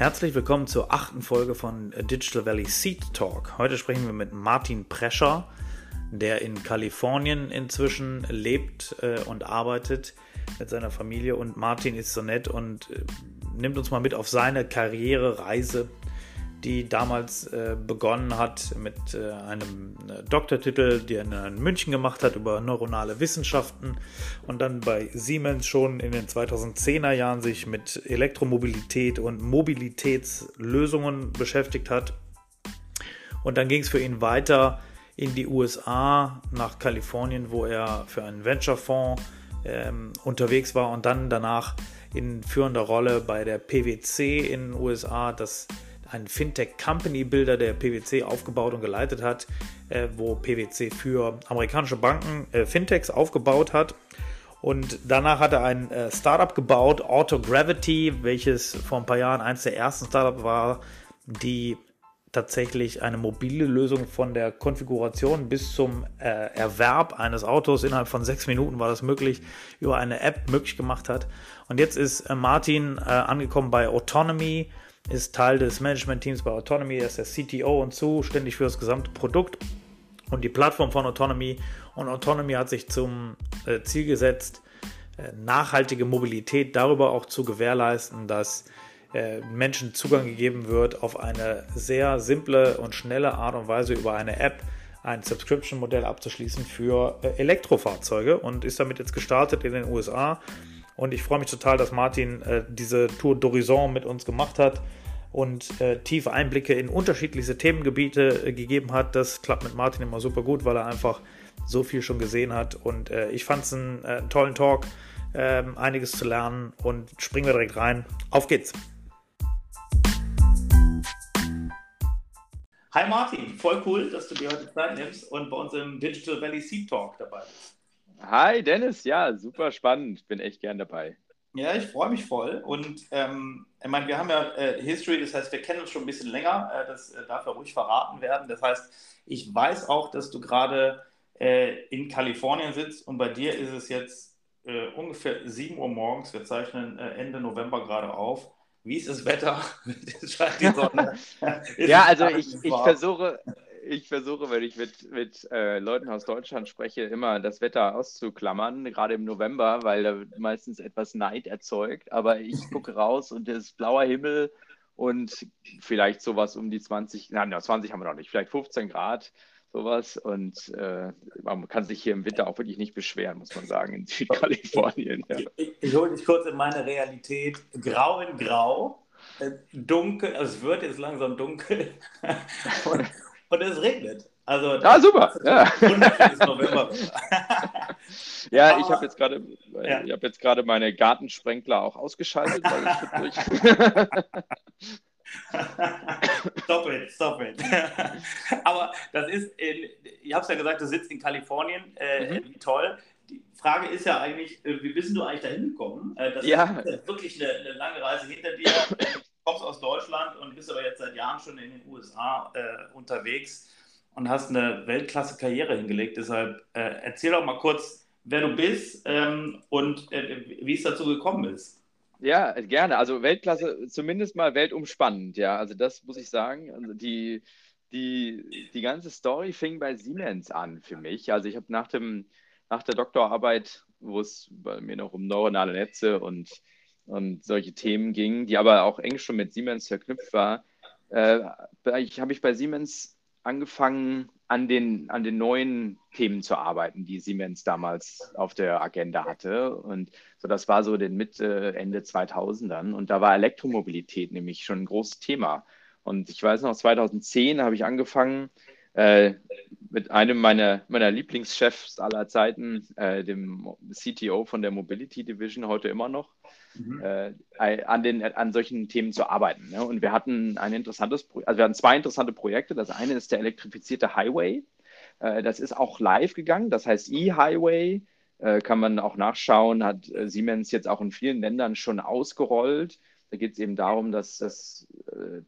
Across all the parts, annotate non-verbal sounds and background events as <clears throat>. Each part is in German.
Herzlich willkommen zur achten Folge von Digital Valley Seed Talk. Heute sprechen wir mit Martin Prescher, der in Kalifornien inzwischen lebt äh, und arbeitet mit seiner Familie. Und Martin ist so nett und äh, nimmt uns mal mit auf seine Karrierereise die damals äh, begonnen hat mit äh, einem äh, Doktortitel, den er in München gemacht hat über neuronale Wissenschaften und dann bei Siemens schon in den 2010er Jahren sich mit Elektromobilität und Mobilitätslösungen beschäftigt hat. Und dann ging es für ihn weiter in die USA, nach Kalifornien, wo er für einen Venture-Fonds ähm, unterwegs war und dann danach in führender Rolle bei der PwC in den USA, das ein Fintech-Company-Builder der PwC aufgebaut und geleitet hat, äh, wo PwC für amerikanische Banken äh, Fintechs aufgebaut hat. Und danach hat er ein äh, Startup gebaut, Autogravity, welches vor ein paar Jahren eines der ersten Startups war, die tatsächlich eine mobile Lösung von der Konfiguration bis zum äh, Erwerb eines Autos innerhalb von sechs Minuten war das möglich, über eine App möglich gemacht hat. Und jetzt ist äh, Martin äh, angekommen bei Autonomy, ist Teil des Management-Teams bei Autonomy, er ist der CTO und zuständig für das gesamte Produkt und die Plattform von Autonomy. Und Autonomy hat sich zum äh, Ziel gesetzt, äh, nachhaltige Mobilität darüber auch zu gewährleisten, dass äh, Menschen Zugang gegeben wird, auf eine sehr simple und schnelle Art und Weise über eine App ein Subscription-Modell abzuschließen für Elektrofahrzeuge und ist damit jetzt gestartet in den USA und ich freue mich total, dass Martin äh, diese Tour d'Horizon mit uns gemacht hat und äh, tiefe Einblicke in unterschiedlichste Themengebiete äh, gegeben hat. Das klappt mit Martin immer super gut, weil er einfach so viel schon gesehen hat. Und äh, ich fand es einen, äh, einen, tollen Talk, ähm, einiges zu lernen und springen wir direkt rein. Auf geht's! Hi Martin, voll cool, dass du dir heute Zeit nimmst und bei uns im Digital Valley Seed Talk dabei bist. Hi Dennis, ja, super spannend. Bin echt gern dabei. Ja, ich freue mich voll. Und ähm, ich meine, wir haben ja äh, History, das heißt, wir kennen uns schon ein bisschen länger. Äh, das äh, darf ja ruhig verraten werden. Das heißt, ich weiß auch, dass du gerade äh, in Kalifornien sitzt und bei dir ist es jetzt äh, ungefähr 7 Uhr morgens. Wir zeichnen äh, Ende November gerade auf. Wie ist das Wetter? <laughs> scheint die Sonne. <laughs> ja, also ich, ich versuche, ich versuche, wenn ich mit, mit äh, Leuten aus Deutschland spreche, immer das Wetter auszuklammern, gerade im November, weil da meistens etwas Neid erzeugt. Aber ich <laughs> gucke raus und es ist blauer Himmel und vielleicht sowas um die 20, nein, 20 haben wir noch nicht, vielleicht 15 Grad, sowas. Und äh, man kann sich hier im Winter auch wirklich nicht beschweren, muss man sagen, in Südkalifornien. Ja. Ich, ich hole dich kurz in meine Realität. Grau in Grau äh, dunkel, also es wird jetzt langsam dunkel und, <laughs> und es regnet. Also, ah, super. Ja. November. <laughs> ja, ich habe jetzt gerade ja. ich jetzt gerade meine Gartensprenkler auch ausgeschaltet. <laughs> stop it, stop it. <laughs> Aber das ist, in, ich habe es ja gesagt, du sitzt in Kalifornien, äh, mhm. toll. Die Frage ist ja eigentlich, äh, wie bist du eigentlich dahin gekommen? Äh, das ja. ist wirklich eine, eine lange Reise hinter dir kommst aus Deutschland und bist aber jetzt seit Jahren schon in den USA äh, unterwegs und hast eine Weltklasse-Karriere hingelegt. Deshalb äh, erzähl doch mal kurz, wer du bist ähm, und äh, wie es dazu gekommen ist. Ja, gerne. Also Weltklasse, zumindest mal weltumspannend, ja. Also das muss ich sagen. Also die, die, die ganze Story fing bei Siemens an für mich. Also ich habe nach, nach der Doktorarbeit, wo es bei mir noch um neuronale Netze und und solche Themen ging, die aber auch eng schon mit Siemens verknüpft war, äh, habe ich bei Siemens angefangen, an den, an den neuen Themen zu arbeiten, die Siemens damals auf der Agenda hatte. Und so, das war so den Mitte, Ende 2000ern. Und da war Elektromobilität nämlich schon ein großes Thema. Und ich weiß noch, 2010 habe ich angefangen, äh, mit einem meiner, meiner Lieblingschefs aller Zeiten, äh, dem CTO von der Mobility Division, heute immer noch, mhm. äh, an, den, an solchen Themen zu arbeiten. Ne? Und wir hatten ein interessantes, also wir hatten zwei interessante Projekte. Das eine ist der elektrifizierte Highway. Äh, das ist auch live gegangen. Das heißt E-Highway äh, kann man auch nachschauen, hat äh, Siemens jetzt auch in vielen Ländern schon ausgerollt. Da geht es eben darum, dass, dass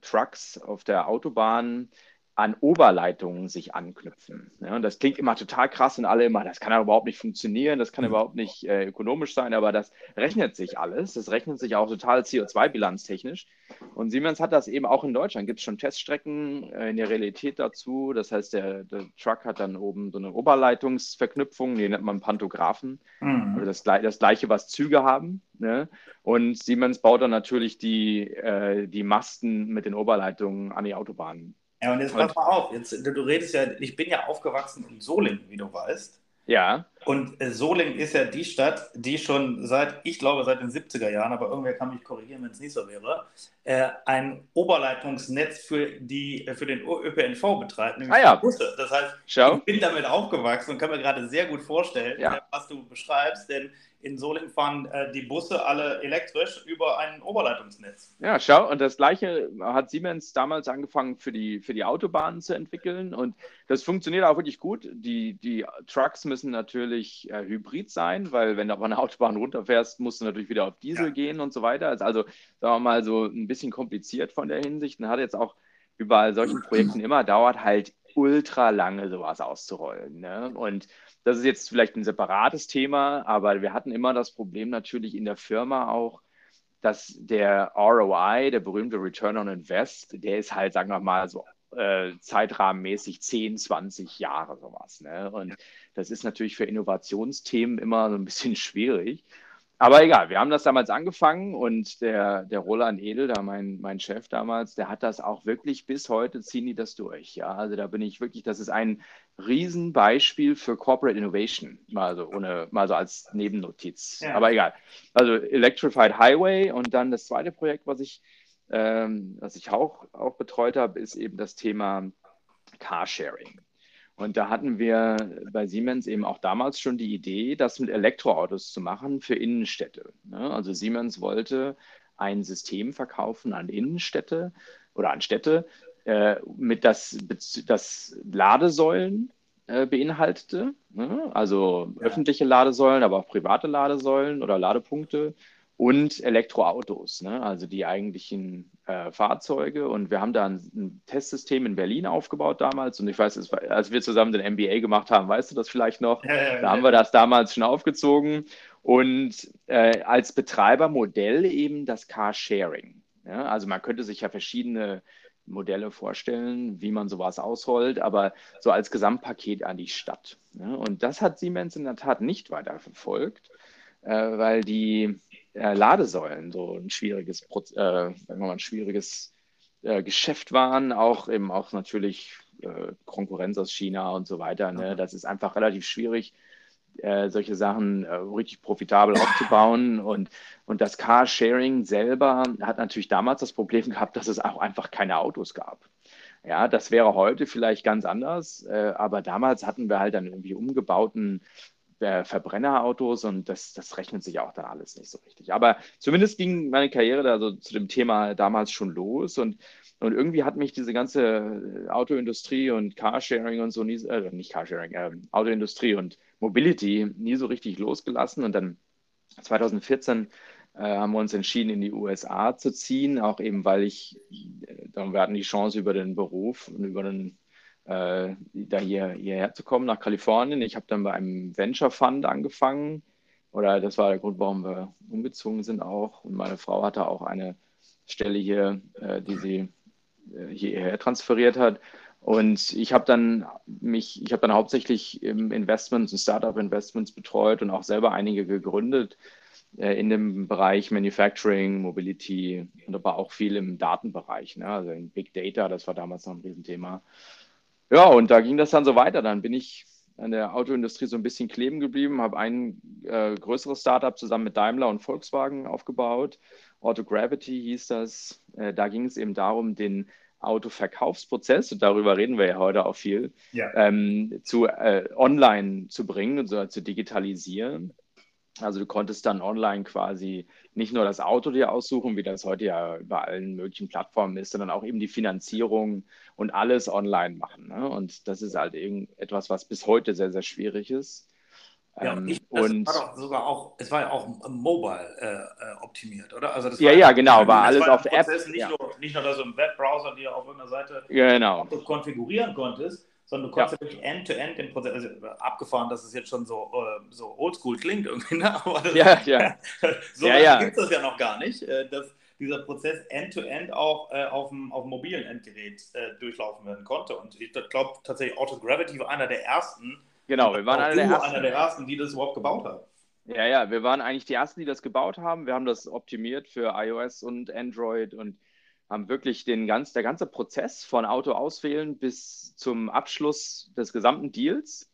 Trucks auf der Autobahn an Oberleitungen sich anknüpfen. Ja, und das klingt immer total krass und alle immer, das kann ja überhaupt nicht funktionieren, das kann mhm. überhaupt nicht äh, ökonomisch sein, aber das rechnet sich alles. Das rechnet sich auch total CO2-bilanztechnisch. Und Siemens hat das eben auch in Deutschland. Gibt es schon Teststrecken äh, in der Realität dazu. Das heißt, der, der, Truck hat dann oben so eine Oberleitungsverknüpfung, die nennt man Pantographen. Mhm. Also das, das, gleiche, was Züge haben. Ne? Und Siemens baut dann natürlich die, äh, die Masten mit den Oberleitungen an die Autobahnen ja, und jetzt pass mal auf. Jetzt, du redest ja, ich bin ja aufgewachsen in Solingen, wie du weißt. Ja. Und äh, Solingen ist ja die Stadt, die schon seit, ich glaube, seit den 70er Jahren, aber irgendwer kann mich korrigieren, wenn es nicht so wäre, äh, ein Oberleitungsnetz für, die, äh, für den ÖPNV betreibt, nämlich ah, ja. Busse. Das heißt, Schau. ich bin damit aufgewachsen und kann mir gerade sehr gut vorstellen, ja. was du beschreibst, denn in Solingen fahren äh, die Busse alle elektrisch über ein Oberleitungsnetz. Ja, schau, und das gleiche hat Siemens damals angefangen für die, für die Autobahnen zu entwickeln und das funktioniert auch wirklich gut. Die, die Trucks müssen natürlich äh, hybrid sein, weil wenn du auf eine <laughs> Autobahn runterfährst, musst du natürlich wieder auf Diesel ja. gehen und so weiter. Also, also sagen wir mal so ein bisschen kompliziert von der Hinsicht und hat jetzt auch wie bei solchen <clears throat> Projekten immer, dauert halt ultra lange, sowas auszurollen. Ne? Und das ist jetzt vielleicht ein separates Thema, aber wir hatten immer das Problem natürlich in der Firma auch, dass der ROI, der berühmte Return on Invest, der ist halt, sagen wir mal, so äh, zeitrahmenmäßig 10, 20 Jahre sowas. Ne? Und das ist natürlich für Innovationsthemen immer so ein bisschen <laughs> schwierig. Aber egal, wir haben das damals angefangen und der, der Roland Edel, da mein, mein Chef damals, der hat das auch wirklich bis heute ziehen die das durch. Ja, also da bin ich wirklich, das ist ein Riesenbeispiel für Corporate Innovation, mal so, ohne, mal so als Nebennotiz. Ja. Aber egal. Also Electrified Highway und dann das zweite Projekt, was ich, ähm, was ich auch, auch betreut habe, ist eben das Thema Carsharing. Und da hatten wir bei Siemens eben auch damals schon die Idee, das mit Elektroautos zu machen für Innenstädte. Ne? Also Siemens wollte ein System verkaufen an Innenstädte oder an Städte, äh, mit das, das Ladesäulen äh, beinhaltete, ne? also öffentliche Ladesäulen, aber auch private Ladesäulen oder Ladepunkte und Elektroautos, ne? also die eigentlichen äh, Fahrzeuge. Und wir haben da ein, ein, Testsystem in Berlin aufgebaut damals. Und ich weiß, war, als wir zusammen den MBA gemacht haben, weißt du das vielleicht noch? Da haben wir das damals schon aufgezogen. Und äh, als Betreibermodell eben das Carsharing. Ja? Also man könnte sich ja verschiedene Modelle vorstellen, wie man sowas ausrollt, aber so als Gesamtpaket an die Stadt. Ja? Und das hat Siemens in der Tat nicht weiter verfolgt, äh, weil die äh, Ladesäulen so ein schwieriges, äh, sagen wir mal, ein schwieriges äh, Geschäft waren, auch eben auch natürlich äh, Konkurrenz aus China und so weiter. Ne? Das ist einfach relativ schwierig, äh, solche Sachen äh, richtig profitabel aufzubauen. <laughs> Und, und das Carsharing selber hat natürlich damals das Problem gehabt, dass es auch einfach keine Autos gab. Ja, das wäre heute vielleicht ganz anders, äh, aber damals hatten wir halt dann irgendwie umgebauten äh, Verbrennerautos und das, das rechnet sich auch dann alles nicht so richtig. Aber zumindest ging meine Karriere da so zu dem Thema damals schon los und, und irgendwie hat mich diese ganze Autoindustrie und Carsharing und so nie, äh, nicht Carsharing, äh, Autoindustrie und Mobility nie so richtig losgelassen und dann 2014 äh, haben wir uns entschieden, in die USA zu ziehen, auch eben, weil ich, äh, wir hatten die Chance über den Beruf und über den äh, da hier, hierher zu kommen nach Kalifornien. Ich habe dann bei einem Venture Fund angefangen oder das war der Grund, warum wir umgezogen sind auch. Und meine Frau hatte auch eine Stelle hier, äh, die sie äh, hierher transferiert hat. Und ich habe dann mich, ich habe dann hauptsächlich Investments und Startup-Investments betreut und auch selber einige gegründet äh, in dem Bereich Manufacturing, Mobility und aber auch viel im Datenbereich, ne? also in Big Data, das war damals noch ein Riesenthema. Ja, und da ging das dann so weiter. Dann bin ich an der Autoindustrie so ein bisschen kleben geblieben, habe ein äh, größeres Startup zusammen mit Daimler und Volkswagen aufgebaut. Auto Gravity hieß das. Äh, da ging es eben darum, den Autoverkaufsprozess, und darüber reden wir ja heute auch viel, ja. ähm, zu äh, online zu bringen und so, zu digitalisieren. Also du konntest dann online quasi nicht nur das Auto dir aussuchen, wie das heute ja bei allen möglichen Plattformen ist, sondern auch eben die Finanzierung und alles online machen. Ne? Und das ist halt etwas, was bis heute sehr, sehr schwierig ist. Ja, ähm, ich, und war doch sogar auch, es war ja auch mobile äh, äh optimiert, oder? Also das ja, ja, genau, war alles auf der App. Nicht, ja. nur, nicht nur, dass du im Webbrowser dir auf irgendeiner Seite genau. konfigurieren konntest, sondern du konntest ja. wirklich end-to-end den Prozess, also abgefahren, dass es jetzt schon so, äh, so oldschool klingt irgendwie, ne? <laughs> Aber das, ja, ja. <laughs> so ja, ja. gibt es das ja noch gar nicht, äh, dass dieser Prozess end-to-end -end auch äh, auf, dem, auf dem mobilen Endgerät äh, durchlaufen werden konnte. Und ich glaube tatsächlich, Auto Gravity war einer der ersten, Genau, wir waren einer der, ersten. einer der ersten, die das überhaupt gebaut haben. Ja, ja, wir waren eigentlich die ersten, die das gebaut haben. Wir haben das optimiert für iOS und Android und haben wirklich den ganz, der ganze Prozess von Auto auswählen bis zum Abschluss des gesamten Deals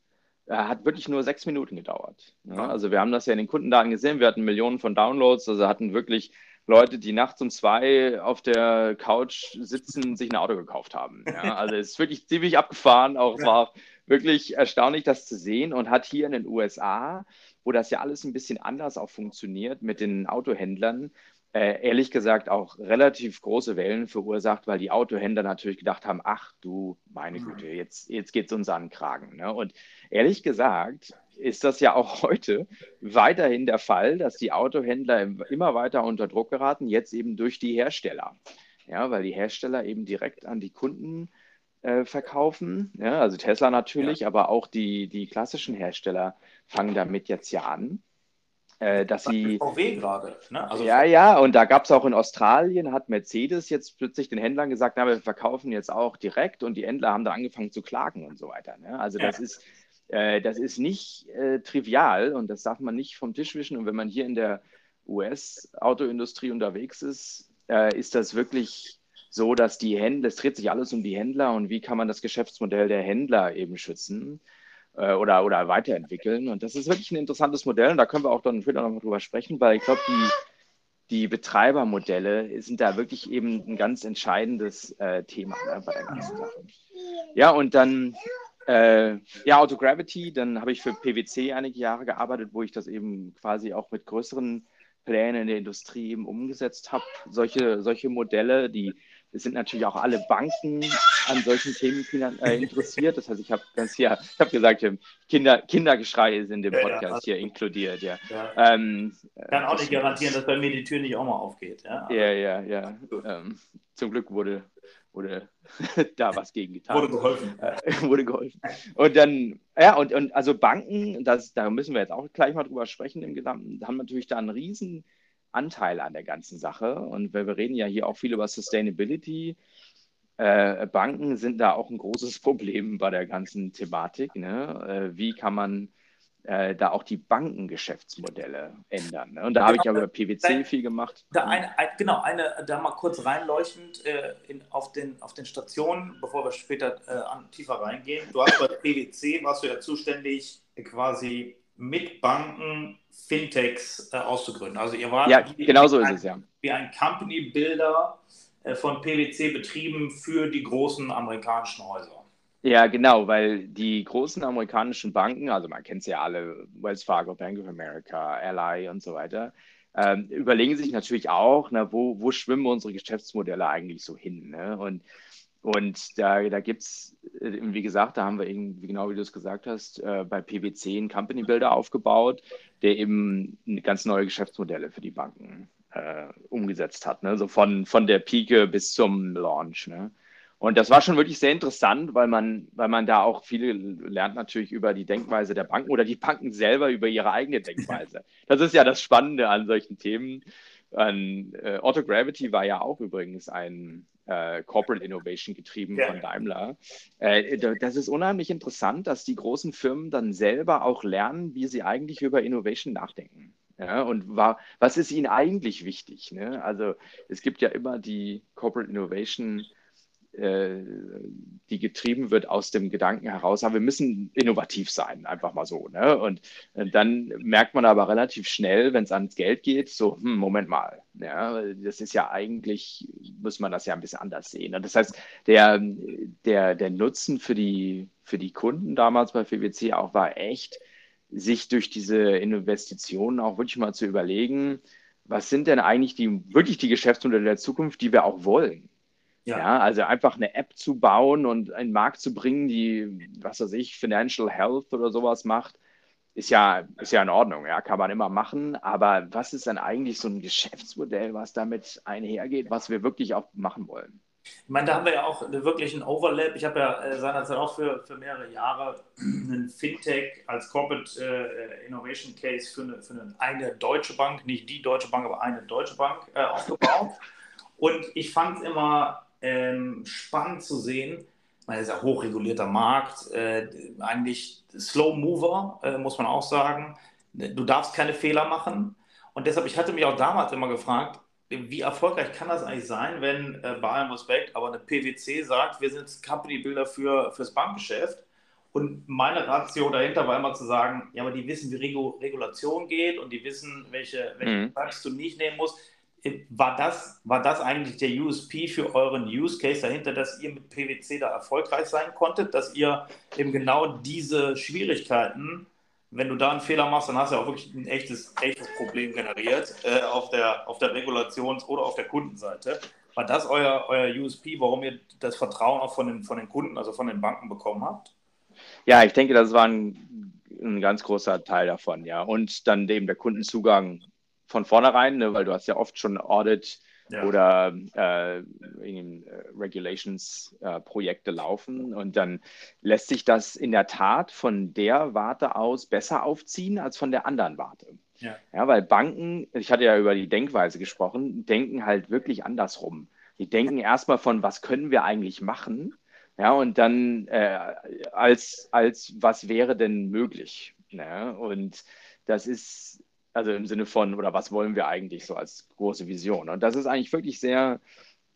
äh, hat wirklich nur sechs Minuten gedauert. Ja, also wir haben das ja in den Kundendaten gesehen, wir hatten Millionen von Downloads, also hatten wirklich Leute, die nachts um zwei auf der Couch sitzen, sich ein Auto gekauft haben. Ja, <laughs> also es ist wirklich ziemlich abgefahren, auch es war wirklich erstaunlich, das zu sehen. Und hat hier in den USA, wo das ja alles ein bisschen anders auch funktioniert mit den Autohändlern, äh, ehrlich gesagt auch relativ große Wellen verursacht, weil die Autohändler natürlich gedacht haben, ach du meine Güte, mhm. jetzt, jetzt geht es uns an den Kragen. Ne? Und ehrlich gesagt ist das ja auch <laughs> heute weiterhin der Fall, dass die Autohändler immer weiter unter Druck geraten, jetzt eben durch die Hersteller. Ja, weil die Hersteller eben direkt an die Kunden äh, verkaufen. Ja, also Tesla natürlich, ja. aber auch die, die klassischen Hersteller fangen damit jetzt ja an. Äh, dass sie. VW gerade. Ne? Also ja, ja, und da gab es auch in Australien, hat Mercedes jetzt plötzlich den Händlern gesagt, na, wir verkaufen jetzt auch direkt und die Händler haben da angefangen zu klagen und so weiter. Ne? Also das ja. ist. Äh, das ist nicht äh, trivial und das darf man nicht vom Tisch wischen. Und wenn man hier in der US-Autoindustrie unterwegs ist, äh, ist das wirklich so, dass die Händler, es dreht sich alles um die Händler und wie kann man das Geschäftsmodell der Händler eben schützen äh, oder, oder weiterentwickeln. Und das ist wirklich ein interessantes Modell und da können wir auch dann später nochmal drüber sprechen, weil ich glaube, die, die Betreibermodelle sind da wirklich eben ein ganz entscheidendes äh, Thema ne, bei der ganzen Sache. Ja, und dann äh, ja, Autogravity, dann habe ich für PwC einige Jahre gearbeitet, wo ich das eben quasi auch mit größeren Plänen in der Industrie eben umgesetzt habe. Solche, solche Modelle, die es sind natürlich auch alle Banken an solchen Themen äh, interessiert. Das heißt, ich habe ganz hier, <laughs> ich habe gesagt, Kinder, Kindergeschrei ist in dem Podcast ja, ja. hier inkludiert. Ja. ja. Ähm, Kann auch nicht garantieren, dass bei mir die Tür nicht auch mal aufgeht. Ja, ja, ja. ja. Ähm, zum Glück wurde, wurde <laughs> da was gegen getan. Wurde geholfen. Äh, <laughs> wurde geholfen. Und dann, ja, und, und also Banken, das, da müssen wir jetzt auch gleich mal drüber sprechen im Gesamten, haben natürlich da einen riesen Anteil an der ganzen Sache. Und wir, wir reden ja hier auch viel über Sustainability. Äh, Banken sind da auch ein großes <laughs> Problem bei der ganzen Thematik. Ne? Äh, wie kann man äh, da auch die Bankengeschäftsmodelle ändern? Ne? Und da habe ich ja über PwC viel gemacht. Da eine, genau, eine, da mal kurz reinleuchtend äh, in, auf, den, auf den Stationen, bevor wir später äh, an, tiefer reingehen. Du hast bei PwC, warst du ja zuständig, quasi mit Banken Fintechs äh, auszugründen. Also ihr wart ja, genau so ist es ja. Wie ein Company Builder äh, von PwC betrieben für die großen amerikanischen Häuser. Ja, genau, weil die großen amerikanischen Banken, also man kennt sie ja alle, Wells Fargo, Bank of America, Ally und so weiter, ähm, überlegen sich natürlich auch, na, wo, wo schwimmen unsere Geschäftsmodelle eigentlich so hin? Ne? Und und da, da gibt es, äh, wie gesagt, da haben wir irgendwie, genau wie du es gesagt hast, äh, bei PwC einen Company Builder aufgebaut, der eben ganz neue Geschäftsmodelle für die Banken äh, umgesetzt hat. Ne? So von, von der Pike bis zum Launch. Ne? Und das war schon wirklich sehr interessant, weil man, weil man da auch viel lernt natürlich über die Denkweise der Banken oder die Banken selber über ihre eigene Denkweise. <laughs> Das ist ja das Spannende an solchen Themen. An, äh, Autogravity war ja auch übrigens ein, äh, Corporate Innovation getrieben ja. von Daimler. Äh, das ist unheimlich interessant, dass die großen Firmen dann selber auch lernen, wie sie eigentlich über Innovation nachdenken. Ja, und war, was ist ihnen eigentlich wichtig? Ne? Also es gibt ja immer die Corporate Innovation die getrieben wird aus dem Gedanken heraus, aber wir müssen innovativ sein, einfach mal so. Ne? Und, und dann merkt man aber relativ schnell, wenn es ans Geld geht, so, hm, Moment mal, ja, das ist ja eigentlich, muss man das ja ein bisschen anders sehen. Und das heißt, der, der, der Nutzen für die, für die Kunden damals bei PwC auch war echt, sich durch diese Investitionen auch wirklich mal zu überlegen, was sind denn eigentlich die wirklich die Geschäftsmodelle der Zukunft, die wir auch wollen? Ja. ja. also einfach eine App zu bauen und einen Markt zu bringen, die, was weiß ich, Financial Health oder sowas macht, ist ja, ist ja in Ordnung, ja, kann man immer machen. Aber was ist denn eigentlich so ein Geschäftsmodell, was damit einhergeht, was wir wirklich auch machen wollen? Ich meine, da haben wir ja auch wirklich einen Overlap. Ich habe ja äh, seinerzeit auch für, für mehrere Jahre einen Fintech als Corporate äh, Innovation Case für, eine, für eine, eine, deutsche Bank, nicht die deutsche Bank, aber eine deutsche Bank äh, aufgebaut. Und ich fand es immer ähm, spannend zu sehen, weil es ist ja hochregulierter Markt, äh, eigentlich Slow Mover, äh, muss man auch sagen. Du darfst keine Fehler machen. Und deshalb, ich hatte mich auch damals immer gefragt, wie erfolgreich kann das eigentlich sein, wenn äh, bei allem Respekt, aber eine PwC sagt, wir sind Company Builder für fürs Bankgeschäft und meine Ratio dahinter war immer zu sagen, ja, aber die wissen, wie Regu Regulation geht und die wissen, welche, welche mhm. du nicht nehmen musst. Äh, war das, war das eigentlich der USP für euren Use Case dahinter, dass ihr mit PwC da erfolgreich sein konntet, dass ihr eben genau diese Schwierigkeiten wenn du da einen Fehler machst, dann hast du ja auch wirklich ein echtes, echtes Problem generiert äh, auf, der, auf der Regulations- oder auf der Kundenseite. War das euer, euer USP, warum ihr das Vertrauen auch von den, von den Kunden, also von den Banken bekommen habt? Ja, ich denke, das war ein, ein ganz großer Teil davon, ja. Und dann eben der Kundenzugang von vornherein, ne, weil du hast ja oft schon Audit ja. oder äh, äh, Regulations-Projekte äh, laufen. Und dann lässt sich das in der Tat von der Warte aus besser aufziehen als von der anderen Warte. Ja. ja, weil Banken, ich hatte ja über die Denkweise gesprochen, denken halt wirklich andersrum. Die denken erstmal von, was können wir eigentlich machen? Ja, und dann äh, als, als was wäre denn möglich? Ne? Und das ist also im Sinne von, oder was wollen wir eigentlich so als große Vision? Und das ist eigentlich wirklich sehr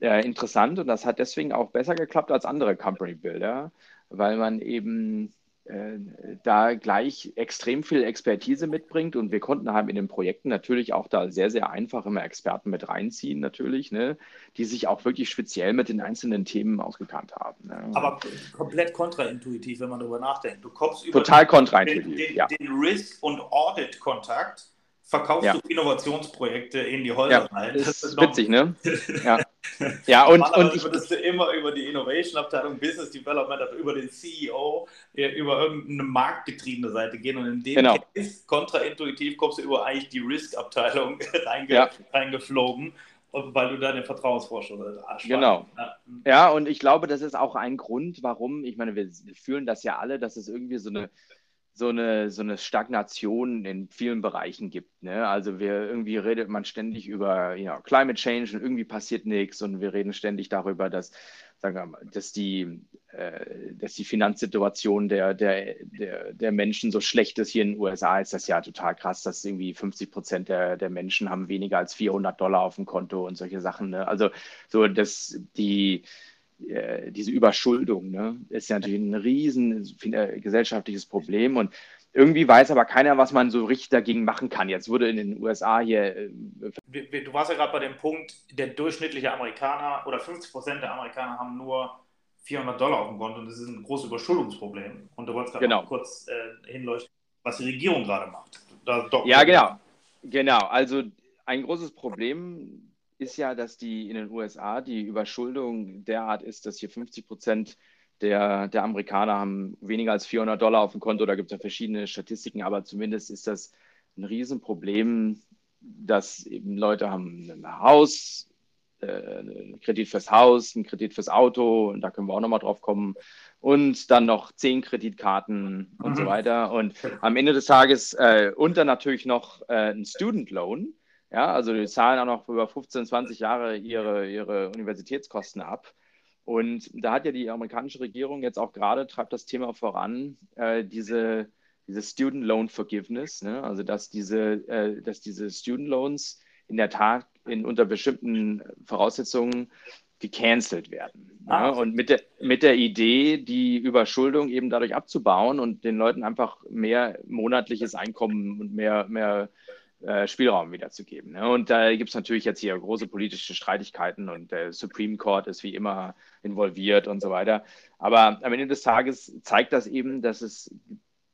äh, interessant und das hat deswegen auch besser geklappt als andere Company Builder, weil man eben äh, da gleich extrem viel Expertise mitbringt und wir konnten haben in den Projekten natürlich auch da sehr, sehr einfach immer Experten mit reinziehen, natürlich, ne, die sich auch wirklich speziell mit den einzelnen Themen ausgekannt haben. Ne. Aber komplett kontraintuitiv, wenn man darüber nachdenkt. Du kommst über Total kontraintuitiv, den, den, ja. den Risk- und Audit-Kontakt verkaufst ja. du Innovationsprojekte in die Häuser ja, rein. Das ist, ist witzig, ne? <laughs> Ja, ja und, und ich würdest du immer über die Innovation-Abteilung, Business Development, also über den CEO, über irgendeine marktgetriebene Seite gehen und in dem genau. Case, kontraintuitiv kommst du über eigentlich die Risk-Abteilung <laughs> reinge ja. reingeflogen weil du da den Vertrauensvorschuss hast. Genau. Ja. und ich glaube, das ist auch ein Grund, warum, ich meine, wir fühlen das ja alle, dass es irgendwie so eine so eine, so eine Stagnation in vielen Bereichen gibt. Ne? Also wir irgendwie redet man ständig über know, Climate Change und irgendwie passiert nichts und wir reden ständig darüber, dass, sagen wir mal, dass die, äh, dass die Finanzsituation der, der, der, der Menschen so schlecht ist. Hier in den USA ist das ja total krass, dass irgendwie 50 Prozent der, der Menschen haben weniger als 400 Dollar auf dem Konto und solche Sachen. Ne? Also so, dass die äh, diese Überschuldung ne, ist ja natürlich ein riesen gesellschaftliches Problem und irgendwie weiß aber keiner, was man so richtig dagegen machen kann. Jetzt wurde in den USA hier. Äh, du warst ja gerade bei dem Punkt, der durchschnittliche Amerikaner oder 50 Prozent der Amerikaner haben nur 400 Dollar auf dem Konto und das ist ein großes Überschuldungsproblem. Und du wolltest gerade genau. kurz äh, hinleuchten, was die Regierung gerade macht. ja, genau. Genau. Also ein großes Problem ist ja, dass die in den USA die Überschuldung derart ist, dass hier 50 Prozent der, der Amerikaner haben weniger als 400 Dollar auf dem Konto. Da gibt es ja verschiedene Statistiken, aber zumindest ist das ein Riesenproblem, dass eben Leute haben ein Haus, äh, einen Kredit fürs Haus, einen Kredit fürs Auto, und da können wir auch nochmal drauf kommen, und dann noch zehn Kreditkarten und mhm. so weiter. Und am Ende des Tages äh, und dann natürlich noch äh, ein Student Loan. Ja, also die zahlen auch noch über 15, 20 Jahre ihre, ihre Universitätskosten ab. Und da hat ja die amerikanische Regierung jetzt auch gerade, treibt das Thema voran, äh, diese, diese Student Loan Forgiveness, ne? also dass diese, äh, dass diese Student Loans in der Tat in, unter bestimmten Voraussetzungen gecancelt werden. Ah, ja, und mit der, mit der Idee, die Überschuldung eben dadurch abzubauen und den Leuten einfach mehr monatliches Einkommen und mehr, mehr äh, Spielraum wiederzugeben. Ne? Und da gibt es natürlich jetzt hier große politische Streitigkeiten und der Supreme Court ist wie immer involviert und so weiter. Aber am Ende des Tages zeigt das eben, dass es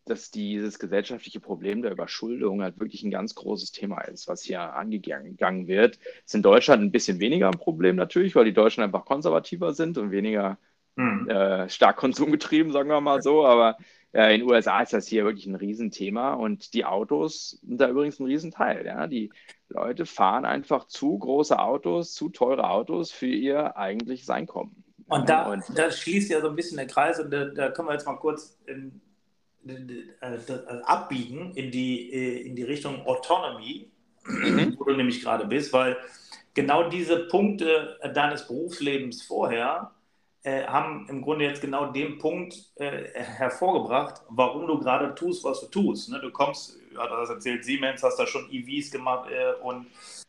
dass dieses gesellschaftliche Problem der Überschuldung halt wirklich ein ganz großes Thema ist, was hier angegangen wird. Ist in Deutschland ein bisschen weniger ein Problem natürlich, weil die Deutschen einfach konservativer sind und weniger mhm. äh, stark konsumgetrieben, sagen wir mal so. Aber äh, in den USA ist das hier wirklich ein Riesenthema und die Autos sind da übrigens ein Riesenteil. Ja? Die Leute fahren einfach zu große Autos, zu teure Autos für ihr eigentliches Einkommen. Und da, und, da schließt ja so ein bisschen der Kreis und da, da können wir jetzt mal kurz in, also abbiegen in die, äh, in die Richtung Autonomy, mhm. wo du nämlich gerade bist, weil genau diese Punkte deines Berufslebens vorher äh, haben im Grunde jetzt genau den Punkt äh, hervorgebracht, warum du gerade tust, was du tust. Ne? Du kommst, du hast erzählt, Siemens, hast da schon EVs gemacht äh, und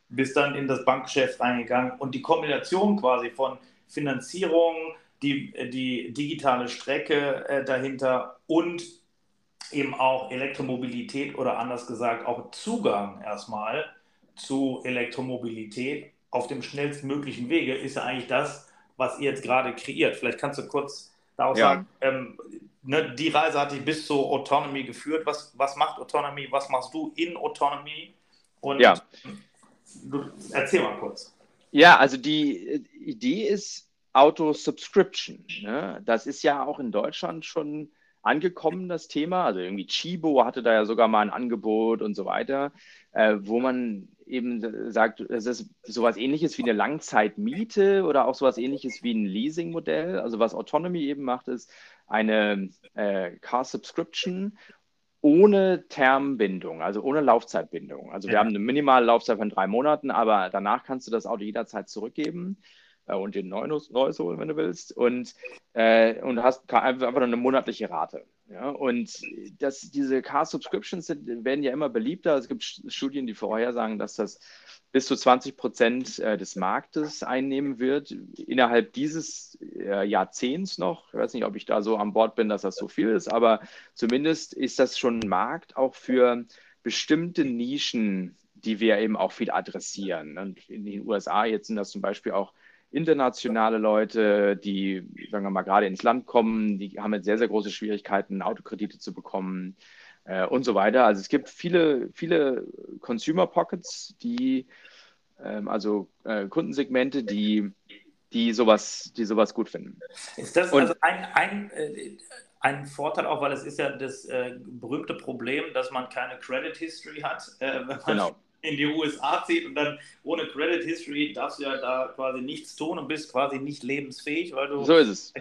bist dann in das Bankgeschäft reingegangen und die Kombination quasi von Finanzierung, die, die digitale Strecke äh, dahinter und eben auch Elektromobilität oder anders gesagt auch Zugang erstmal zu Elektromobilität auf dem schnellstmöglichen Wege ist ja eigentlich das, was ihr jetzt gerade kreiert. Vielleicht kannst du kurz darauf ja. sagen, ähm, ne, die Reise hat dich bis zur Autonomy geführt. Was, was macht Autonomy? Was machst du in Autonomy? Und ja. du, erzähl mal kurz. Ja, also die Idee ist Auto-Subscription. Ne? Das ist ja auch in Deutschland schon angekommen, das Thema. Also irgendwie Chibo hatte da ja sogar mal ein Angebot und so weiter, äh, wo man eben sagt, es ist sowas ähnliches wie eine Langzeitmiete oder auch sowas ähnliches wie ein Leasingmodell. Also was Autonomy eben macht, ist eine äh, Car Subscription ohne Termbindung, also ohne Laufzeitbindung. Also wir haben eine minimale Laufzeit von drei Monaten, aber danach kannst du das Auto jederzeit zurückgeben äh, und den neues, neues holen, wenn du willst. Und, äh, und hast einfach nur eine monatliche Rate. Ja? Und das, diese Car-Subscriptions werden ja immer beliebter. Es gibt Studien, die vorhersagen, dass das bis zu 20 Prozent äh, des Marktes einnehmen wird innerhalb dieses äh, Jahrzehnts noch. Ich weiß nicht, ob ich da so an Bord bin, dass das so viel ist, aber zumindest ist das schon ein Markt auch für bestimmte Nischen, die wir eben auch viel adressieren. Und in den USA jetzt sind das zum Beispiel auch internationale Leute, die, sagen wir mal, gerade ins Land kommen, die haben jetzt sehr, sehr große Schwierigkeiten, Autokredite zu bekommen äh, und so weiter. Also es gibt viele, viele Consumer Pockets, die, ähm, also äh, Kundensegmente, die, die sowas, die sowas gut finden. Ist das und, also ein, ein, äh, ein Vorteil auch, weil es ist ja das äh, berühmte Problem, dass man keine Credit History hat, äh, wenn man genau in die USA zieht und dann ohne Credit History darfst du ja da quasi nichts tun und bist quasi nicht lebensfähig, weil du so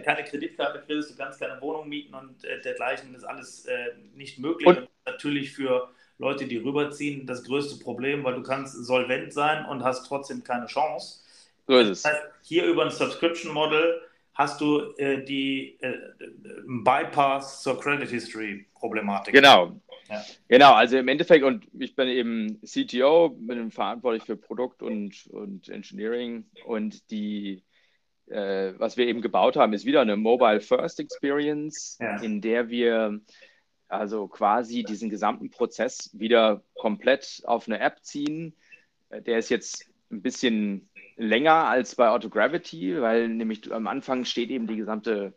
keine Kreditkarte kriegst, du kannst keine Wohnung mieten und äh, dergleichen ist alles äh, nicht möglich. Und, und natürlich für Leute, die rüberziehen, das größte Problem, weil du kannst solvent sein und hast trotzdem keine Chance. So ist es. Das heißt, hier über ein Subscription Model hast du äh, die äh, Bypass zur Credit History Problematik. Genau, Genau, also im Endeffekt, und ich bin eben CTO, bin verantwortlich für Produkt und, und Engineering und die, äh, was wir eben gebaut haben, ist wieder eine Mobile First Experience, ja. in der wir also quasi diesen gesamten Prozess wieder komplett auf eine App ziehen. Der ist jetzt ein bisschen länger als bei Autogravity, weil nämlich am Anfang steht eben die gesamte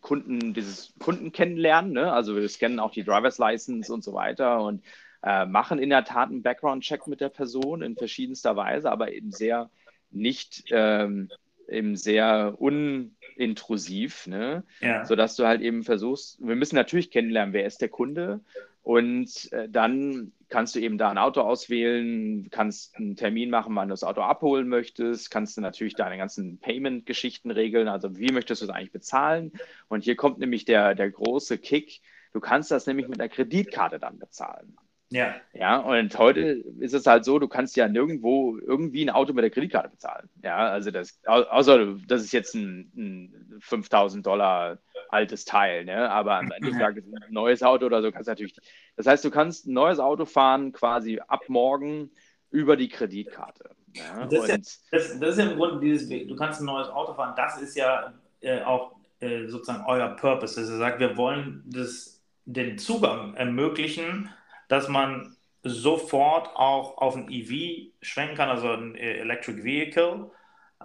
Kunden, dieses Kunden kennenlernen. Ne? Also wir scannen auch die Driver's License und so weiter und äh, machen in der Tat einen Background-Check mit der Person in verschiedenster Weise, aber eben sehr nicht ähm, eben sehr unintrusiv, ne? Ja. sodass du halt eben versuchst, wir müssen natürlich kennenlernen, wer ist der Kunde und äh, dann kannst du eben da ein Auto auswählen, kannst einen Termin machen, wann du das Auto abholen möchtest, kannst du natürlich deine ganzen Payment-Geschichten regeln, also wie möchtest du es eigentlich bezahlen. Und hier kommt nämlich der, der große Kick, du kannst das nämlich mit einer Kreditkarte dann bezahlen. Ja. Ja, und heute ist es halt so, du kannst ja nirgendwo irgendwie ein Auto mit der Kreditkarte bezahlen. Ja, also das, außer das ist jetzt ein, ein 5000 Dollar altes Teil, ne? Aber am Ende des ein neues Auto oder so kannst du natürlich. Das heißt, du kannst ein neues Auto fahren quasi ab morgen über die Kreditkarte. Ja, das, ist ja, das, das, ist ja im Grunde dieses, du kannst ein neues Auto fahren, das ist ja äh, auch äh, sozusagen euer Purpose, dass ihr sagt, wir wollen das, den Zugang ermöglichen, dass man sofort auch auf ein EV schwenken kann, also ein Electric Vehicle.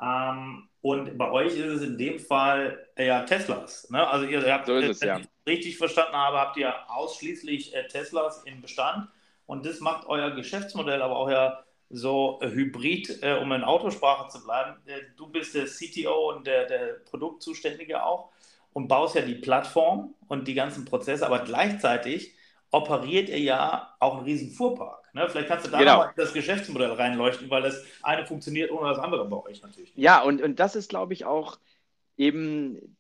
Ähm, und bei euch ist es in dem Fall ja Teslas. Ne? Also ihr, ihr habt, so es, wenn ja. ich richtig verstanden habe, habt ihr ausschließlich äh, Teslas im Bestand. Und das macht euer Geschäftsmodell aber auch ja so äh, hybrid, äh, um in Autosprache zu bleiben. Äh, du bist der CTO und der, der Produktzuständige auch und baust ja die Plattform und die ganzen Prozesse, aber gleichzeitig operiert ihr ja auch einen riesen Fuhrpark. Ne? Vielleicht kannst du da genau. mal das Geschäftsmodell reinleuchten, weil das eine funktioniert ohne das andere bei euch natürlich. Ja, und, und das ist, glaube ich, auch eben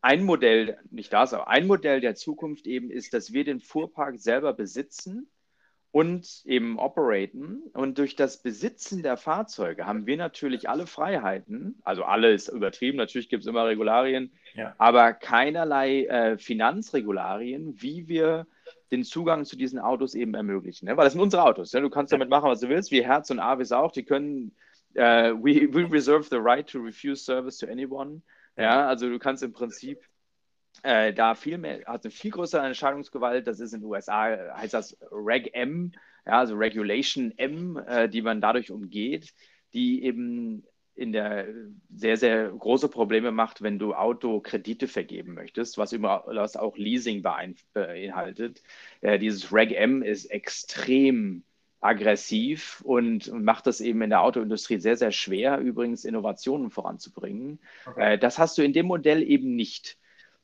ein Modell, nicht das, aber ein Modell der Zukunft eben ist, dass wir den Fuhrpark selber besitzen und eben operaten. Und durch das Besitzen der Fahrzeuge haben wir natürlich alle Freiheiten, also alle ist übertrieben, natürlich gibt es immer Regularien, ja. aber keinerlei äh, Finanzregularien, wie wir den Zugang zu diesen Autos eben ermöglichen. Ne? Weil das sind unsere Autos. Ne? Du kannst damit machen, was du willst, wie Herz und Avis auch. Die können, uh, we, we reserve the right to refuse service to anyone. Ja, also du kannst im Prinzip äh, da viel mehr, hat eine viel größere Entscheidungsgewalt. Das ist in den USA, heißt das Reg M, ja, also Regulation M, äh, die man dadurch umgeht, die eben in der sehr, sehr große Probleme macht, wenn du Autokredite vergeben möchtest, was, immer, was auch Leasing beinhaltet. Äh, dieses Reg M ist extrem aggressiv und, und, macht das eben in der Autoindustrie sehr, sehr schwer, übrigens Innovationen voranzubringen. Okay. Äh, das hast du in dem Modell eben nicht.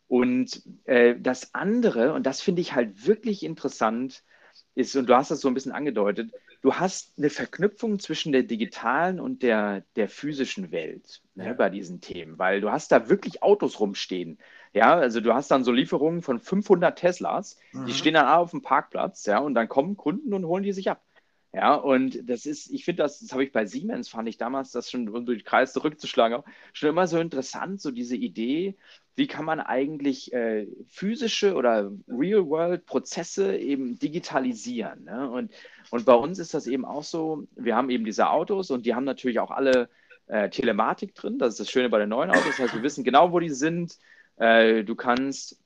Und äh, das andere, und das finde ich halt wirklich interessant, ist, und du hast das so ein bisschen angedeutet, du hast eine Verknüpfung zwischen der digitalen und der, der physischen Welt ne, ja. bei diesen Themen, weil du hast da wirklich Autos rumstehen. Ja, also du hast dann so Lieferungen von 500 Teslas, mhm. die stehen dann auf dem Parkplatz, ja, und dann kommen Kunden und holen die sich ab. Ja, und das ist, ich finde das, das habe ich bei Siemens, fand ich damals, das schon um durch den Kreis zurückzuschlagen, schon immer so interessant, so diese Idee, wie kann man eigentlich äh, physische oder Real-World-Prozesse eben digitalisieren. Ne? Und, und bei uns ist das eben auch so, wir haben eben diese Autos und die haben natürlich auch alle äh, Telematik drin. Das ist das Schöne bei den neuen Autos. Das heißt, wir wissen genau, wo die sind. Äh, du kannst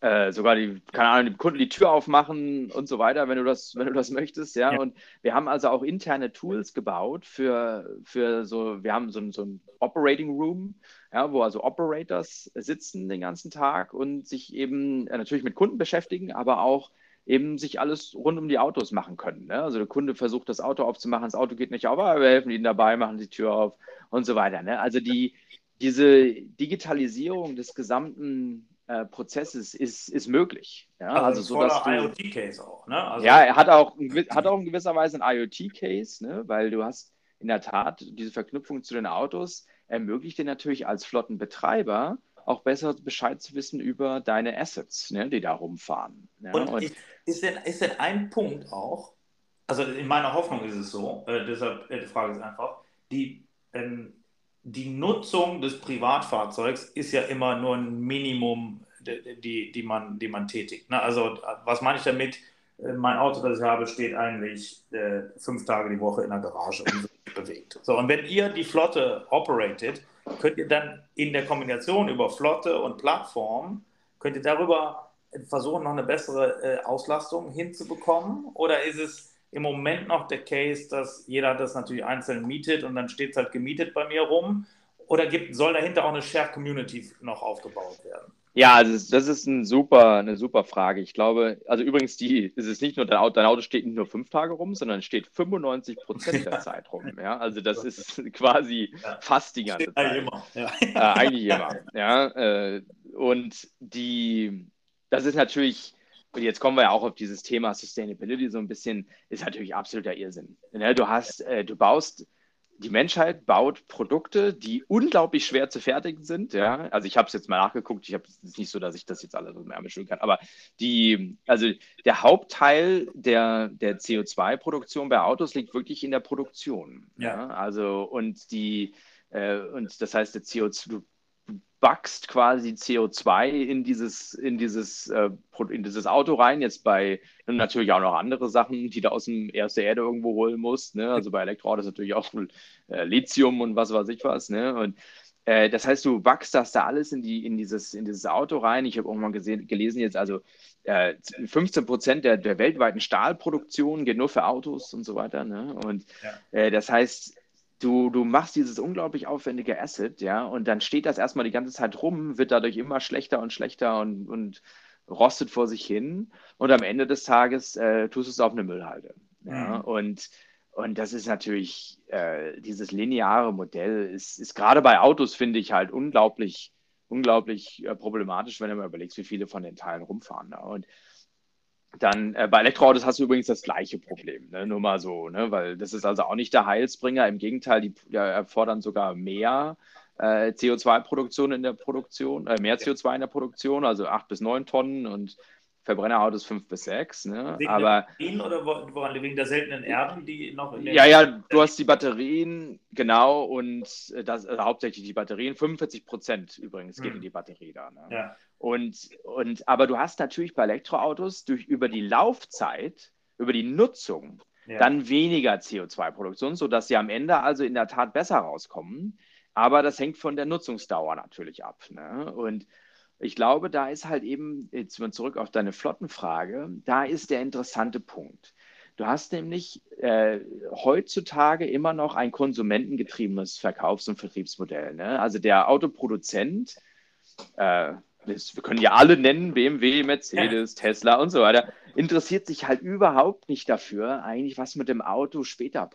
äh, sogar die, keine Ahnung, dem Kunden die Tür aufmachen und so weiter, wenn du das, wenn du das möchtest, ja? ja. Und wir haben also auch interne Tools gebaut für, für so, wir haben so, so ein Operating Room, ja, wo also Operators sitzen den ganzen Tag und sich eben äh, natürlich mit Kunden beschäftigen, aber auch eben sich alles rund um die Autos machen können. Ne? Also der Kunde versucht das Auto aufzumachen, das Auto geht nicht auf, aber wir helfen ihnen dabei, machen die Tür auf und so weiter. Ne? Also die, diese Digitalisierung des gesamten äh, Prozesses ist, ist möglich. Ja? Also, also so, dass du, IoT-Case auch. Ne? Also, ja, er hat auch, hat auch in gewisser Weise einen IoT-Case, ne? weil du hast in der Tat diese Verknüpfung zu den Autos ermöglicht dir natürlich als Flottenbetreiber auch besser Bescheid zu wissen über deine Assets, ne, die da rumfahren. Ja? Und, Und ist, ist, denn, ist denn ein Punkt auch, also in meiner Hoffnung ist es so, äh, deshalb äh, die Frage ist einfach, die, ähm, die Nutzung des Privatfahrzeugs ist ja immer nur ein Minimum, die, die, man, die man tätigt. Ne? Also was meine ich damit? Äh, mein Auto, das ich habe, steht eigentlich äh, fünf Tage die Woche in der Garage und wird bewegt. So, und wenn ihr die Flotte operatet, könnt ihr dann in der Kombination über Flotte und Plattform, könnt ihr darüber versuchen, noch eine bessere äh, Auslastung hinzubekommen? Oder ist es im Moment noch der Case, dass jeder das natürlich einzeln mietet und dann steht es halt gemietet bei mir rum? Oder gibt, soll dahinter auch eine Shared Community noch aufgebaut werden? Ja, also das ist ein super, eine super Frage. Ich glaube, also übrigens, die ist es nicht nur, dein Auto, dein Auto steht nicht nur fünf Tage rum, sondern steht 95 Prozent der Zeit rum. Ja, also das ist <laughs> quasi ja. fast die ganze Zeit. Eigentlich immer. Ja. Äh, eigentlich immer. Ja, äh, und die, das ist natürlich, und jetzt kommen wir ja auch auf dieses Thema Sustainability so ein bisschen, ist natürlich absoluter Irrsinn. Ja, du hast, äh, du baust die Menschheit baut Produkte, die unglaublich schwer zu fertigen sind. Ja? Also ich habe es jetzt mal nachgeguckt, ich habe es nicht so, dass ich das jetzt alles so mehr bestimmen kann, aber die, also der Hauptteil der, der CO2-Produktion bei Autos liegt wirklich in der Produktion. Ja. ja? Also und die, äh, und das heißt, der CO2, wächst quasi CO2 in dieses, in dieses, äh, in dieses Auto rein. Jetzt bei natürlich auch noch andere Sachen, die du aus dem aus der Erde irgendwo holen musst. Ne? Also bei Elektroautos natürlich auch äh, Lithium und was weiß ich was. Ne? Und äh, das heißt, du wachst das da alles in, die, in, dieses, in dieses Auto rein. Ich habe auch mal gesehen, gelesen jetzt, also 15 äh, Prozent der, der weltweiten Stahlproduktion geht nur für Autos und so weiter. Ne? Und ja. äh, das heißt, du, du machst dieses unglaublich aufwendige Asset, ja, und dann steht das erstmal die ganze Zeit rum, wird dadurch immer schlechter und schlechter und, und rostet vor sich hin. Und am Ende des Tages äh, tust du es auf eine Müllhalde. Ja? Mhm. Und, und das ist natürlich, äh, dieses lineare Modell ist, ist gerade bei Autos, finde ich, halt unglaublich, unglaublich äh, problematisch, wenn du mal überlegst, wie viele von den Teilen rumfahren. Ne? Und dann äh, bei Elektroautos hast du übrigens das gleiche Problem, ne? nur mal so, ne? weil das ist also auch nicht der Heilsbringer. Im Gegenteil, die ja, erfordern sogar mehr äh, CO2-Produktion in der Produktion, äh, mehr CO2 in der Produktion, also acht bis neun Tonnen und Verbrennerautos fünf bis sechs. Ne? Wegen Aber der oder woran wegen der seltenen Erden, die noch in Ja, ja, du hast die Batterien, genau, und äh, das also hauptsächlich die Batterien. 45 Prozent übrigens hm. geht in die Batterie da. Ne? Ja. Und, und, aber du hast natürlich bei Elektroautos durch, über die Laufzeit, über die Nutzung, ja. dann weniger CO2-Produktion, sodass sie am Ende also in der Tat besser rauskommen. Aber das hängt von der Nutzungsdauer natürlich ab. Ne? Und ich glaube, da ist halt eben, jetzt mal zurück auf deine Flottenfrage, da ist der interessante Punkt. Du hast nämlich äh, heutzutage immer noch ein konsumentengetriebenes Verkaufs- und Vertriebsmodell. Ne? Also der Autoproduzent, äh, wir können ja alle nennen, BMW, Mercedes, ja. Tesla und so weiter, interessiert sich halt überhaupt nicht dafür, eigentlich, was mit dem Auto später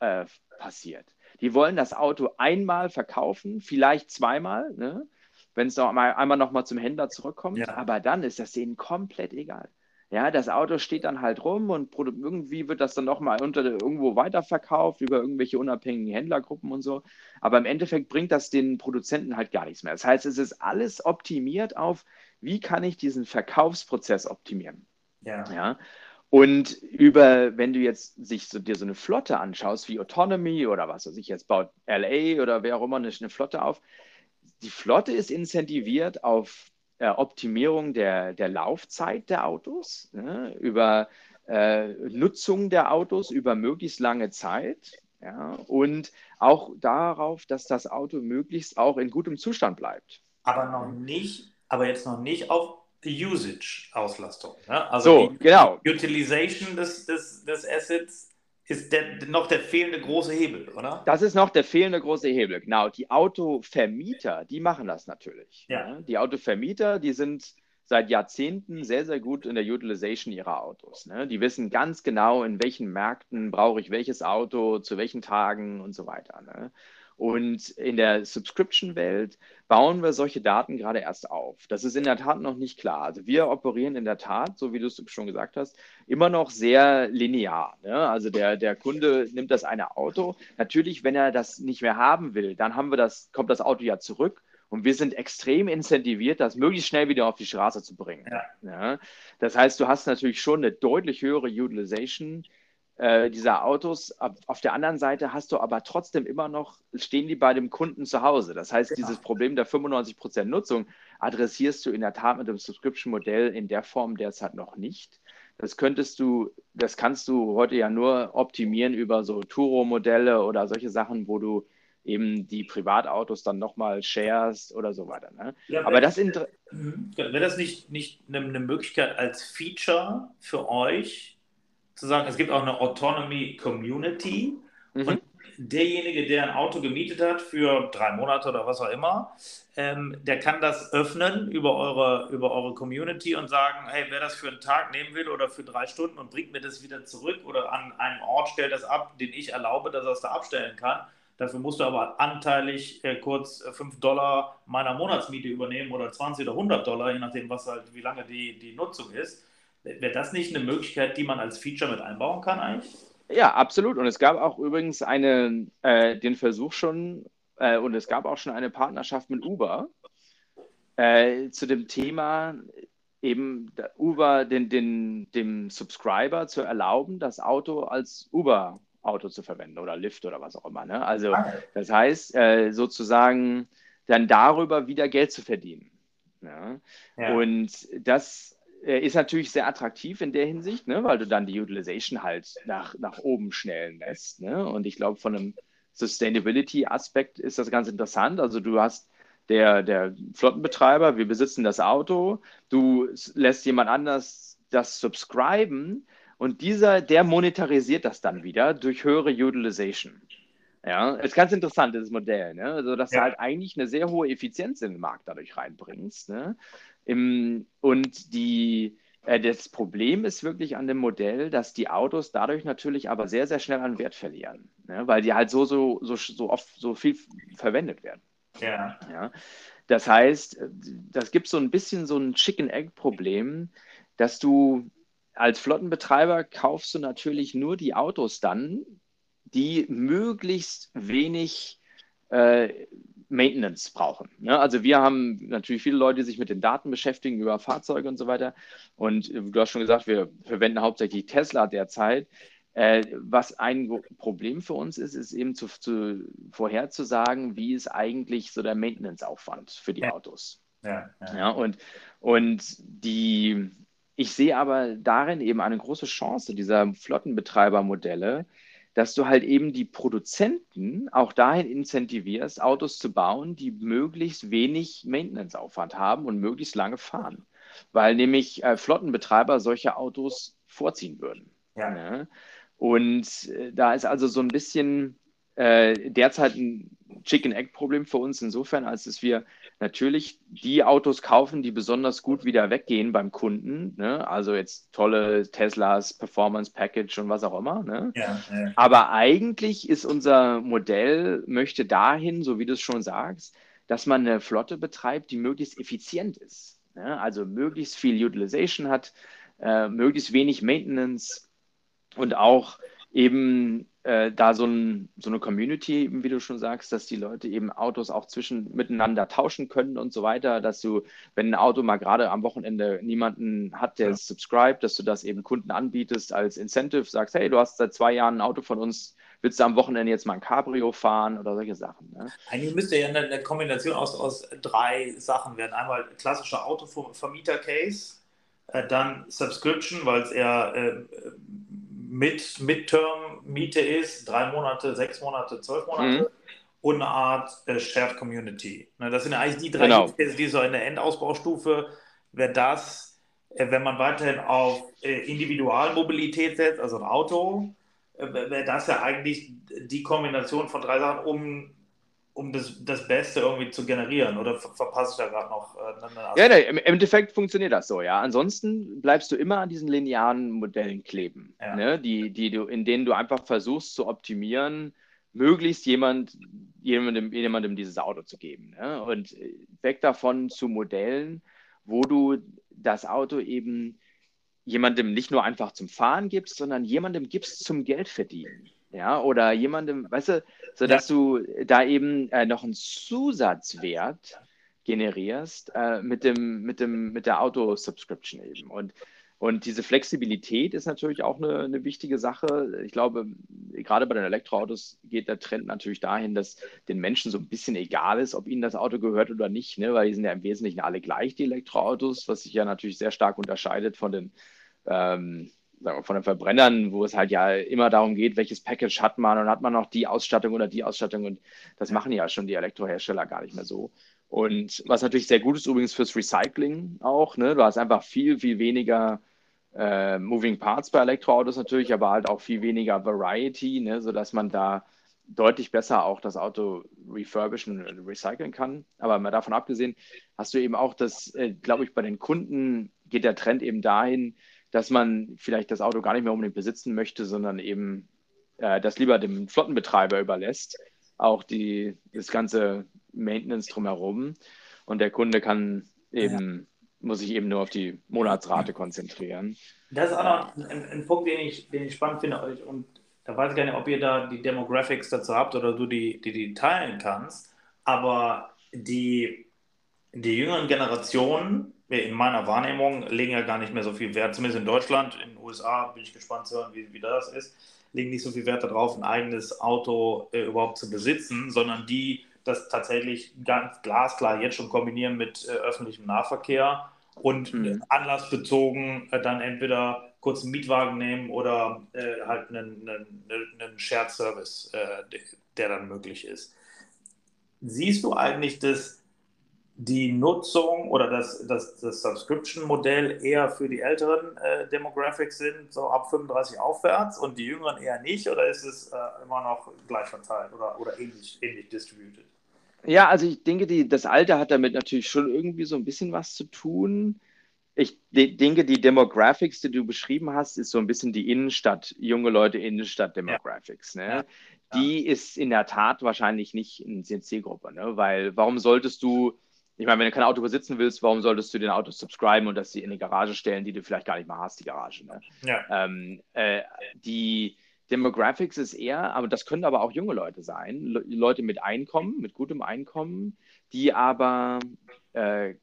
äh, passiert. Die wollen das Auto einmal verkaufen, vielleicht zweimal, ne? Wenn es noch einmal, einmal noch mal zum Händler zurückkommt, ja. aber dann ist das denen komplett egal. Ja, das Auto steht dann halt rum und irgendwie wird das dann nochmal unter irgendwo weiterverkauft über irgendwelche unabhängigen Händlergruppen und so. Aber im Endeffekt bringt das den Produzenten halt gar nichts mehr. Das heißt, es ist alles optimiert auf, wie kann ich diesen Verkaufsprozess optimieren. Ja. ja? Und über, wenn du jetzt sich so, dir so eine Flotte anschaust, wie Autonomy oder was weiß ich, jetzt baut LA oder wer auch immer eine, eine Flotte auf, die Flotte ist incentiviert auf äh, Optimierung der, der Laufzeit der Autos, ne, über äh, Nutzung der Autos über möglichst lange Zeit ja, und auch darauf, dass das Auto möglichst auch in gutem Zustand bleibt. Aber noch nicht, aber jetzt noch nicht auf Usage-Auslastung. Ne? Also so, genau. Utilization des, des, des Assets ist der, noch der fehlende große Hebel, oder? Das ist noch der fehlende große Hebel, genau. Die Autovermieter, die machen das natürlich. Ja. Ne? Die Autovermieter, die sind seit Jahrzehnten sehr, sehr gut in der Utilization ihrer Autos. Ne? Die wissen ganz genau, in welchen Märkten brauche ich welches Auto, zu welchen Tagen und so weiter. Ne? Und in der Subscription-Welt bauen wir solche Daten gerade erst auf. Das ist in der Tat noch nicht klar. Also wir operieren in der Tat, so wie du es schon gesagt hast, immer noch sehr linear. Ne? Also der, der Kunde nimmt das eine Auto. Natürlich, wenn er das nicht mehr haben will, dann haben wir das, kommt das Auto ja zurück. Und wir sind extrem incentiviert, das möglichst schnell wieder auf die Straße zu bringen. Ja. Ja? Das heißt, du hast natürlich schon eine deutlich höhere Utilization äh, dieser Autos. Auf der anderen Seite hast du aber trotzdem immer noch, stehen die bei dem Kunden zu Hause. Das heißt, genau. dieses Problem der 95% Nutzung adressierst du in der Tat mit dem Subscription-Modell in der Form derzeit noch nicht. Das könntest du, das kannst du heute ja nur optimieren über so Turo-Modelle oder solche Sachen, wo du eben die Privatautos dann nochmal shares oder so weiter. Ne? Ja, Aber das mhm. wäre das nicht, nicht eine, eine Möglichkeit als Feature für euch, zu sagen, es gibt auch eine Autonomy Community mhm. und derjenige, der ein Auto gemietet hat für drei Monate oder was auch immer, ähm, der kann das öffnen über eure, über eure Community und sagen, hey, wer das für einen Tag nehmen will oder für drei Stunden und bringt mir das wieder zurück oder an einen Ort stellt das ab, den ich erlaube, dass er es da abstellen kann. Dafür musst du aber anteilig äh, kurz 5 Dollar meiner Monatsmiete übernehmen oder 20 oder 100 Dollar, je nachdem, was halt, wie lange die, die Nutzung ist. Wäre das nicht eine Möglichkeit, die man als Feature mit einbauen kann eigentlich? Ja, absolut. Und es gab auch übrigens eine, äh, den Versuch schon, äh, und es gab auch schon eine Partnerschaft mit Uber äh, zu dem Thema, eben Uber den, den, dem Subscriber zu erlauben, das Auto als Uber-Auto zu verwenden oder Lyft oder was auch immer. Ne? Also, ah, das heißt, äh, sozusagen dann darüber wieder Geld zu verdienen. Ja? Ja. Und das ist natürlich sehr attraktiv in der Hinsicht, ne? weil du dann die Utilization halt nach, nach oben schnellen lässt. Ne? Und ich glaube, von einem Sustainability-Aspekt ist das ganz interessant. Also du hast der, der Flottenbetreiber, wir besitzen das Auto, du lässt jemand anders das subscriben und dieser, der monetarisiert das dann wieder durch höhere Utilization. Ja, ist ganz interessant, dieses Modell, ne? Also, dass ja. du halt eigentlich eine sehr hohe Effizienz in den Markt dadurch reinbringst. Ne? Im, und die, äh, das Problem ist wirklich an dem Modell, dass die Autos dadurch natürlich aber sehr, sehr schnell an Wert verlieren, ne? weil die halt so, so, so, so oft so viel verwendet werden. Ja. ja. Das heißt, das gibt so ein bisschen so ein Chicken-Egg-Problem, dass du als Flottenbetreiber kaufst du natürlich nur die Autos dann, die möglichst wenig äh, Maintenance brauchen. Ne? Also wir haben natürlich viele Leute, die sich mit den Daten beschäftigen über Fahrzeuge und so weiter. Und äh, du hast schon gesagt, wir verwenden hauptsächlich Tesla derzeit. Äh, was ein Problem für uns ist, ist eben zu, zu, vorherzusagen, wie ist eigentlich so der Maintenance-Aufwand für die Autos. Ja, ja. ja, und, und die, ich sehe aber darin eben eine große Chance dieser Flottenbetreibermodelle, dass du halt eben die Produzenten auch dahin incentivierst, Autos zu bauen, die möglichst wenig Maintenance-Aufwand haben und möglichst lange fahren. Weil nämlich äh, Flottenbetreiber solche Autos vorziehen würden. Ja. Ne? Und äh, da ist also so ein bisschen äh, derzeit ein Chicken-Egg-Problem für uns insofern, als dass wir natürlich die Autos kaufen, die besonders gut wieder weggehen beim Kunden. Ne? Also jetzt tolle Teslas, Performance Package und was auch immer. Ne? Ja, ja. Aber eigentlich ist unser Modell, möchte dahin, so wie du es schon sagst, dass man eine Flotte betreibt, die möglichst effizient ist. Ne? Also möglichst viel Utilization hat, äh, möglichst wenig Maintenance und auch eben äh, da so, ein, so, eine Community, wie du schon sagst, dass die Leute eben Autos auch zwischen miteinander tauschen können und so weiter, dass du, wenn ein Auto mal gerade am Wochenende niemanden hat, der ja. subscribt, dass du das eben Kunden anbietest als Incentive, sagst, hey, du hast seit zwei Jahren ein Auto von uns, willst du am Wochenende jetzt mal ein Cabrio fahren oder solche Sachen. Ne? Eigentlich müsste ja eine, eine Kombination aus, aus drei Sachen werden. Einmal klassischer Autovermieter-Case, äh, dann Subscription, weil es eher äh, mit Midterm-Miete ist, drei Monate, sechs Monate, zwölf Monate. Mhm. Und eine Art äh, Shared Community. Ne, das sind eigentlich die drei genau. die so in der Endausbaustufe wäre das, äh, wenn man weiterhin auf äh, Individualmobilität setzt, also ein Auto, äh, wäre das ja eigentlich die Kombination von drei Sachen, um um das, das Beste irgendwie zu generieren oder verpasse ich da gerade noch äh, eine Ja, nee, im Endeffekt funktioniert das so, ja. Ansonsten bleibst du immer an diesen linearen Modellen kleben, ja. ne? die, die du, in denen du einfach versuchst zu optimieren, möglichst jemand, jemandem, jemandem dieses Auto zu geben. Ne? Und weg davon zu Modellen, wo du das Auto eben jemandem nicht nur einfach zum Fahren gibst, sondern jemandem gibst zum Geld verdienen ja, oder jemandem, weißt du, sodass ja. du da eben äh, noch einen Zusatzwert generierst äh, mit, dem, mit, dem, mit der Auto-Subscription eben. Und, und diese Flexibilität ist natürlich auch eine, eine wichtige Sache. Ich glaube, gerade bei den Elektroautos geht der Trend natürlich dahin, dass den Menschen so ein bisschen egal ist, ob ihnen das Auto gehört oder nicht, ne? weil die sind ja im Wesentlichen alle gleich, die Elektroautos, was sich ja natürlich sehr stark unterscheidet von den ähm, von den Verbrennern, wo es halt ja immer darum geht, welches Package hat man und hat man noch die Ausstattung oder die Ausstattung und das machen ja schon die Elektrohersteller gar nicht mehr so. Und was natürlich sehr gut ist übrigens fürs Recycling auch, ne? du hast einfach viel, viel weniger äh, Moving Parts bei Elektroautos natürlich, aber halt auch viel weniger Variety, ne? sodass man da deutlich besser auch das Auto refurbischen und recyceln kann. Aber mal davon abgesehen, hast du eben auch das, äh, glaube ich, bei den Kunden geht der Trend eben dahin, dass man vielleicht das Auto gar nicht mehr unbedingt besitzen möchte, sondern eben äh, das lieber dem Flottenbetreiber überlässt, auch die, das ganze Maintenance drumherum. Und der Kunde kann eben, ja. muss sich eben nur auf die Monatsrate konzentrieren. Das ist auch noch ein, ein Punkt, den ich, den ich spannend finde. Und da weiß ich gar nicht, ob ihr da die Demographics dazu habt oder du die, die, die teilen kannst. Aber die, die jüngeren Generationen in meiner Wahrnehmung legen ja gar nicht mehr so viel Wert, zumindest in Deutschland, in den USA bin ich gespannt zu hören, wie, wie das ist, legen nicht so viel Wert darauf, ein eigenes Auto äh, überhaupt zu besitzen, sondern die das tatsächlich ganz glasklar jetzt schon kombinieren mit äh, öffentlichem Nahverkehr und mhm. anlassbezogen äh, dann entweder kurz einen Mietwagen nehmen oder äh, halt einen, einen, einen Shared Service, äh, der dann möglich ist. Siehst du eigentlich, dass die Nutzung oder das, das, das Subscription-Modell eher für die älteren äh, Demographics sind, so ab 35 aufwärts und die jüngeren eher nicht? Oder ist es äh, immer noch gleich verteilt oder, oder ähnlich, ähnlich distributed? Ja, also ich denke, die, das Alter hat damit natürlich schon irgendwie so ein bisschen was zu tun. Ich de denke, die Demographics, die du beschrieben hast, ist so ein bisschen die Innenstadt, junge Leute Innenstadt-Demographics. Ja. Ne? Ja. Die ist in der Tat wahrscheinlich nicht eine CNC-Gruppe, ne? weil warum solltest du ich meine, wenn du kein Auto besitzen willst, warum solltest du den Auto subscriben und das in die Garage stellen, die du vielleicht gar nicht mal hast, die Garage? Ne? Ja. Ähm, äh, die Demographics ist eher, aber das können aber auch junge Leute sein, Le Leute mit Einkommen, mit gutem Einkommen, die aber äh,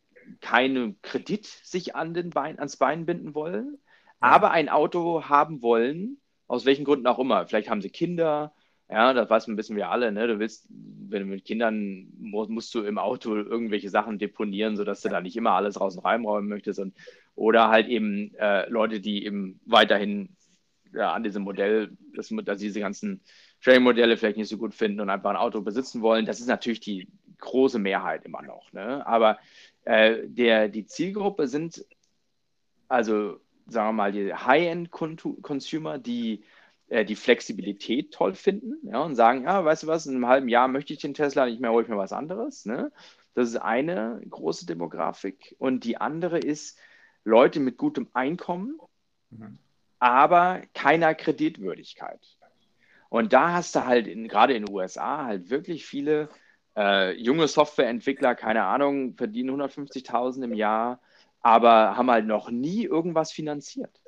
keinen Kredit sich an den Bein, ans Bein binden wollen, ja. aber ein Auto haben wollen, aus welchen Gründen auch immer. Vielleicht haben sie Kinder, ja, das weiß man, wissen wir alle, ne? Du willst, wenn du mit Kindern musst du im Auto irgendwelche Sachen deponieren, sodass du da nicht immer alles raus und reinräumen möchtest. Und, oder halt eben äh, Leute, die eben weiterhin ja, an diesem Modell, dass, dass diese ganzen Sharing-Modelle vielleicht nicht so gut finden und einfach ein Auto besitzen wollen. Das ist natürlich die große Mehrheit immer noch. Ne? Aber äh, der, die Zielgruppe sind also, sagen wir mal, die High-End-Consumer, die äh, die Flexibilität toll finden ja, und sagen, ja, weißt du was, in einem halben Jahr möchte ich den Tesla nicht mehr, hole ich mir was anderes. Ne? Das ist eine große Demografik. Und die andere ist Leute mit gutem Einkommen, mhm. aber keiner Kreditwürdigkeit. Und da hast du halt in, gerade in den USA halt wirklich viele äh, junge Softwareentwickler, keine Ahnung, verdienen 150.000 im Jahr, aber haben halt noch nie irgendwas finanziert.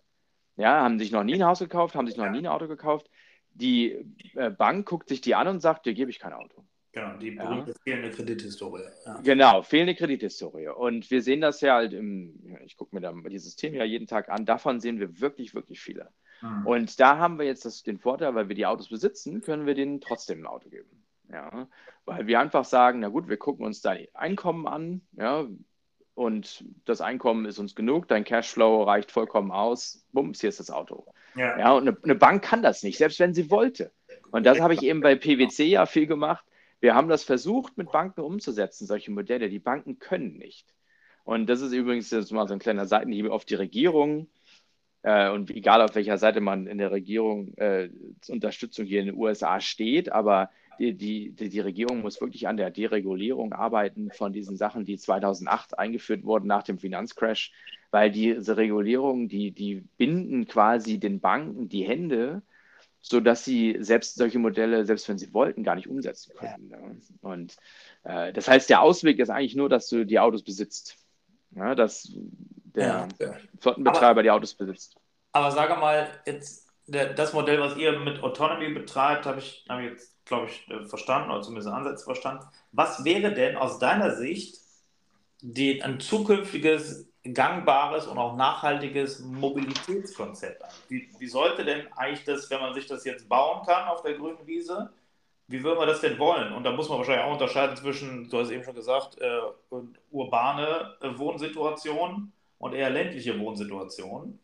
Ja, haben sich noch nie ein Haus gekauft, haben sich noch nie ein Auto gekauft. Die äh, Bank guckt sich die an und sagt, dir gebe ich kein Auto. Genau, die ja. fehlende Kredithistorie. Ja. Genau, fehlende Kredithistorie. Und wir sehen das ja halt im, ich gucke mir da dieses Thema ja jeden Tag an, davon sehen wir wirklich, wirklich viele. Mhm. Und da haben wir jetzt das, den Vorteil, weil wir die Autos besitzen, können wir denen trotzdem ein Auto geben. Ja, weil wir einfach sagen, na gut, wir gucken uns dein Einkommen an, ja, und das Einkommen ist uns genug, dein Cashflow reicht vollkommen aus, bums, hier ist das Auto. Ja, ja und eine, eine Bank kann das nicht, selbst wenn sie wollte. Und das habe ich eben bei PwC ja viel gemacht. Wir haben das versucht, mit Banken umzusetzen, solche Modelle. Die Banken können nicht. Und das ist übrigens jetzt mal so ein kleiner Seitenhieb auf die Regierung. Äh, und egal auf welcher Seite man in der Regierung äh, Unterstützung hier in den USA steht, aber die, die, die Regierung muss wirklich an der Deregulierung arbeiten von diesen Sachen, die 2008 eingeführt wurden nach dem Finanzcrash, weil diese Regulierungen, die, die binden quasi den Banken die Hände, sodass sie selbst solche Modelle, selbst wenn sie wollten, gar nicht umsetzen können. Ne? Und äh, das heißt, der Ausweg ist eigentlich nur, dass du die Autos besitzt. Ja, dass der ja. Flottenbetreiber aber, die Autos besitzt. Aber sage mal, jetzt das Modell, was ihr mit Autonomy betreibt, habe ich, hab ich jetzt glaube ich, äh, verstanden oder zumindest Ansätze verstanden. Was wäre denn aus deiner Sicht die, ein zukünftiges gangbares und auch nachhaltiges Mobilitätskonzept Wie, wie, sollte denn eigentlich das, wenn man sich das jetzt bauen kann auf der grünen Wiese, wie würden wir das denn wollen? Und da muss man wahrscheinlich auch unterscheiden zwischen, du hast eben schon gesagt, äh, urbane äh, Wohnsituationen und eher ländliche Wohnsituationen.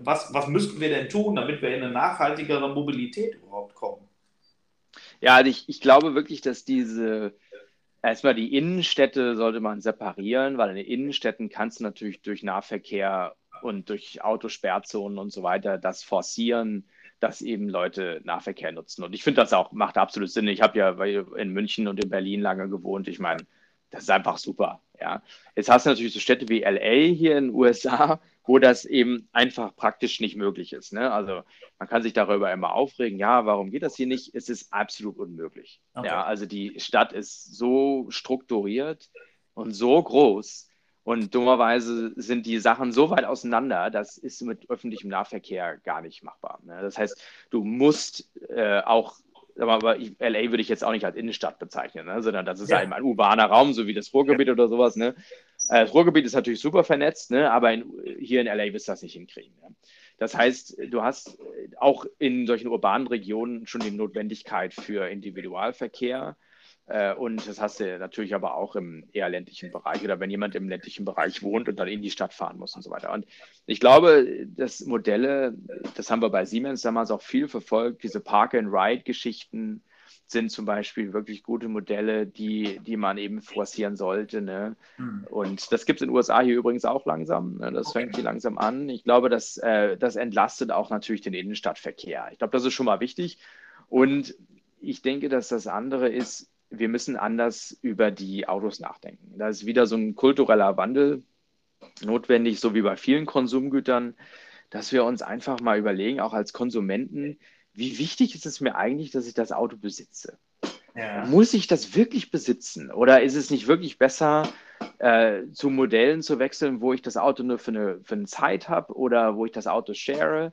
Was, was müssten wir denn tun, damit wir in eine nachhaltigere Mobilität überhaupt kommen? Ja, also ich, ich glaube wirklich, dass diese, erstmal die Innenstädte sollte man separieren, weil in den Innenstädten kannst du natürlich durch Nahverkehr und durch Autosperrzonen und so weiter das forcieren, dass eben Leute Nahverkehr nutzen. Und ich finde das auch, macht absolut Sinn. Ich habe ja in München und in Berlin lange gewohnt. Ich meine, das ist einfach super. Ja. Jetzt hast du natürlich so Städte wie LA hier in den USA, wo das eben einfach praktisch nicht möglich ist. Ne? Also man kann sich darüber immer aufregen, ja, warum geht das hier nicht? Es ist absolut unmöglich. Okay. Ja, also die Stadt ist so strukturiert und so groß und dummerweise sind die Sachen so weit auseinander, das ist mit öffentlichem Nahverkehr gar nicht machbar. Ne? Das heißt, du musst äh, auch aber LA würde ich jetzt auch nicht als Innenstadt bezeichnen, ne? sondern das ist ja. halt ein urbaner Raum, so wie das Ruhrgebiet ja. oder sowas. Ne? Äh, das Ruhrgebiet ist natürlich super vernetzt, ne? aber in, hier in LA wirst du das nicht hinkriegen. Ne? Das heißt, du hast auch in solchen urbanen Regionen schon die Notwendigkeit für Individualverkehr. Äh, und das hast du natürlich aber auch im eher ländlichen Bereich oder wenn jemand im ländlichen Bereich wohnt und dann in die Stadt fahren muss und so weiter. Und ich glaube, dass Modelle, das haben wir bei Siemens damals auch viel verfolgt, diese Park-and-Ride-Geschichten sind zum Beispiel wirklich gute Modelle, die, die man eben forcieren sollte. Ne? Mhm. Und das gibt es in den USA hier übrigens auch langsam. Ne? Das okay. fängt hier langsam an. Ich glaube, das, äh, das entlastet auch natürlich den Innenstadtverkehr. Ich glaube, das ist schon mal wichtig. Und ich denke, dass das andere ist, wir müssen anders über die Autos nachdenken. Da ist wieder so ein kultureller Wandel notwendig, so wie bei vielen Konsumgütern, dass wir uns einfach mal überlegen, auch als Konsumenten, wie wichtig ist es mir eigentlich, dass ich das Auto besitze? Ja. Muss ich das wirklich besitzen? Oder ist es nicht wirklich besser, äh, zu Modellen zu wechseln, wo ich das Auto nur für eine, für eine Zeit habe oder wo ich das Auto share?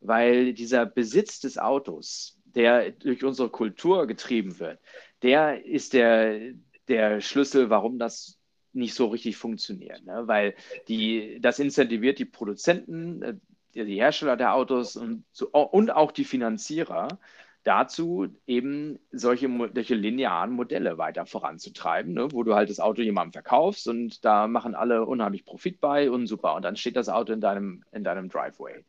Weil dieser Besitz des Autos, der durch unsere Kultur getrieben wird, der ist der, der Schlüssel, warum das nicht so richtig funktioniert. Ne? Weil die, das incentiviert die Produzenten, äh, die Hersteller der Autos und, und auch die Finanzierer dazu, eben solche, solche linearen Modelle weiter voranzutreiben, ne? wo du halt das Auto jemandem verkaufst und da machen alle unheimlich Profit bei und super. Und dann steht das Auto in deinem, in deinem Driveway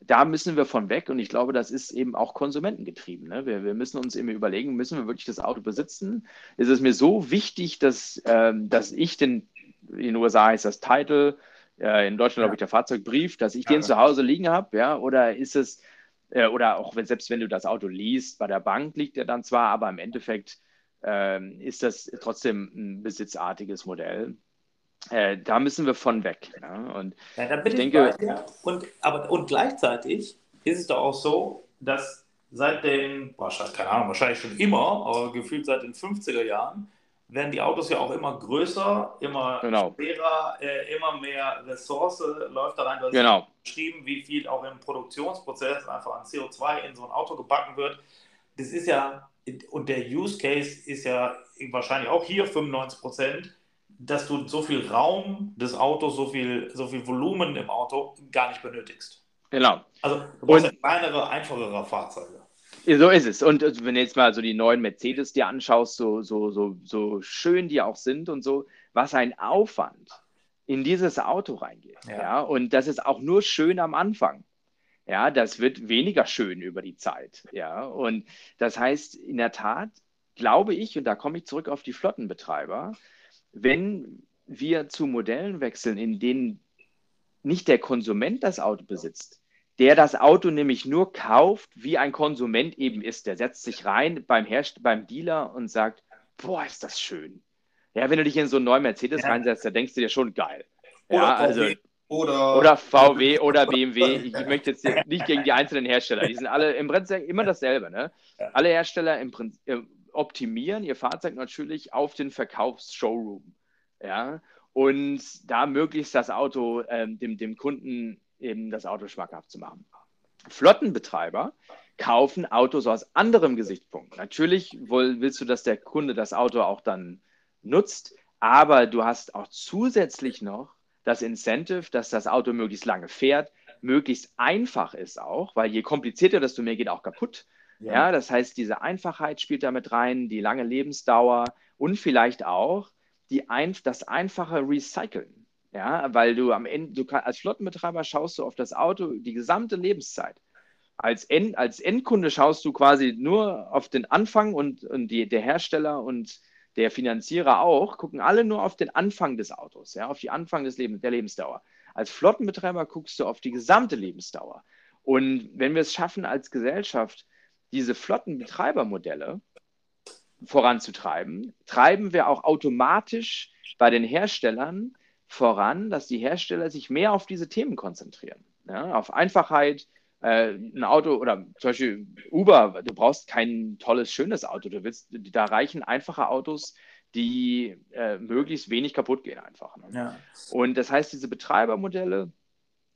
da müssen wir von weg und ich glaube, das ist eben auch konsumentengetrieben. Ne? Wir, wir, müssen uns eben überlegen, müssen wir wirklich das Auto besitzen? Ist es mir so wichtig, dass, ähm, dass ich den, in den USA ist das Title, äh, in Deutschland ja. glaube ich der Fahrzeugbrief, dass ich ja. den zu Hause liegen habe, ja, oder ist es, äh, oder auch wenn, selbst wenn du das Auto liest, bei der Bank liegt er dann zwar, aber im Endeffekt äh, ist das trotzdem ein besitzartiges Modell. Äh, da müssen wir von weg. Ja? Und ja, da bin ich, ich denke, und, aber, und gleichzeitig ist es doch auch so, dass seit den, wahrscheinlich, keine Ahnung, wahrscheinlich schon immer, aber gefühlt seit den 50er Jahren, werden die Autos ja auch immer größer, immer genau. schwerer, äh, immer mehr Ressource läuft da rein. Du genau. geschrieben, wie viel auch im Produktionsprozess einfach an CO2 in so ein Auto gebacken wird. Das ist ja, und der Use Case ist ja wahrscheinlich auch hier 95 Prozent dass du so viel Raum des Autos, so viel, so viel Volumen im Auto gar nicht benötigst. Genau. Also du brauchst ja kleinere, einfachere Fahrzeuge. So ist es. Und wenn du jetzt mal so die neuen Mercedes dir anschaust, so, so, so, so schön die auch sind und so, was ein Aufwand in dieses Auto reingeht. Ja. ja. Und das ist auch nur schön am Anfang. Ja, das wird weniger schön über die Zeit. Ja, und das heißt, in der Tat glaube ich, und da komme ich zurück auf die Flottenbetreiber, wenn wir zu Modellen wechseln, in denen nicht der Konsument das Auto besitzt, der das Auto nämlich nur kauft, wie ein Konsument eben ist. Der setzt sich rein beim, Herst beim Dealer und sagt, boah, ist das schön. Ja, wenn du dich in so einen neuen Mercedes ja. reinsetzt, dann denkst du dir schon geil. Oder ja, also, oder, oder VW oder BMW. Ich, ich möchte jetzt nicht gegen die einzelnen Hersteller. Die sind alle im Prinzip immer dasselbe. Ne? Alle Hersteller im Prinzip, äh, optimieren ihr Fahrzeug natürlich auf den Verkaufsshowroom. Ja, und da möglichst das Auto ähm, dem, dem Kunden eben das Auto schmackhaft zu machen. Flottenbetreiber kaufen Autos aus anderem Gesichtspunkt. Natürlich willst du, dass der Kunde das Auto auch dann nutzt, aber du hast auch zusätzlich noch das Incentive, dass das Auto möglichst lange fährt, möglichst einfach ist auch, weil je komplizierter, desto mehr geht auch kaputt. Ja. ja, das heißt, diese Einfachheit spielt damit rein, die lange Lebensdauer und vielleicht auch die ein, das einfache Recyceln. Ja, weil du am Ende, du kann, als Flottenbetreiber schaust du auf das Auto die gesamte Lebenszeit. Als, End, als Endkunde schaust du quasi nur auf den Anfang und, und die, der Hersteller und der Finanzierer auch, gucken alle nur auf den Anfang des Autos, ja, auf die Anfang des Lebens, der Lebensdauer. Als Flottenbetreiber guckst du auf die gesamte Lebensdauer. Und wenn wir es schaffen, als Gesellschaft diese Flottenbetreibermodelle voranzutreiben, treiben wir auch automatisch bei den Herstellern voran, dass die Hersteller sich mehr auf diese Themen konzentrieren. Ja, auf Einfachheit, äh, ein Auto oder zum Beispiel Uber, du brauchst kein tolles, schönes Auto. Du willst, da reichen einfache Autos, die äh, möglichst wenig kaputt gehen einfach. Ne? Ja. Und das heißt, diese Betreibermodelle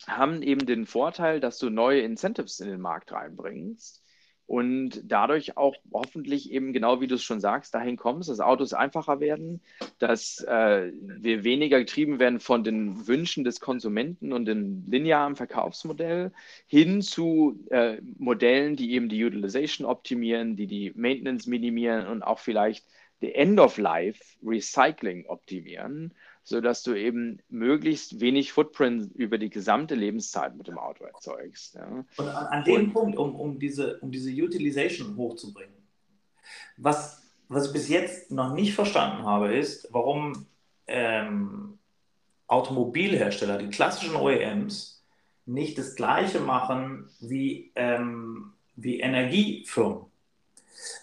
haben eben den Vorteil, dass du neue Incentives in den Markt reinbringst und dadurch auch hoffentlich eben genau wie du es schon sagst, dahin kommst, dass Autos einfacher werden, dass äh, wir weniger getrieben werden von den Wünschen des Konsumenten und dem linearen Verkaufsmodell hin zu äh, Modellen, die eben die Utilization optimieren, die die Maintenance minimieren und auch vielleicht End-of-Life-Recycling optimieren, sodass du eben möglichst wenig Footprint über die gesamte Lebenszeit mit dem Auto erzeugst. Ja. Und an, an dem und, Punkt, um, um, diese, um diese Utilization hochzubringen, was, was ich bis jetzt noch nicht verstanden habe, ist, warum ähm, Automobilhersteller, die klassischen OEMs, nicht das Gleiche machen wie, ähm, wie Energiefirmen.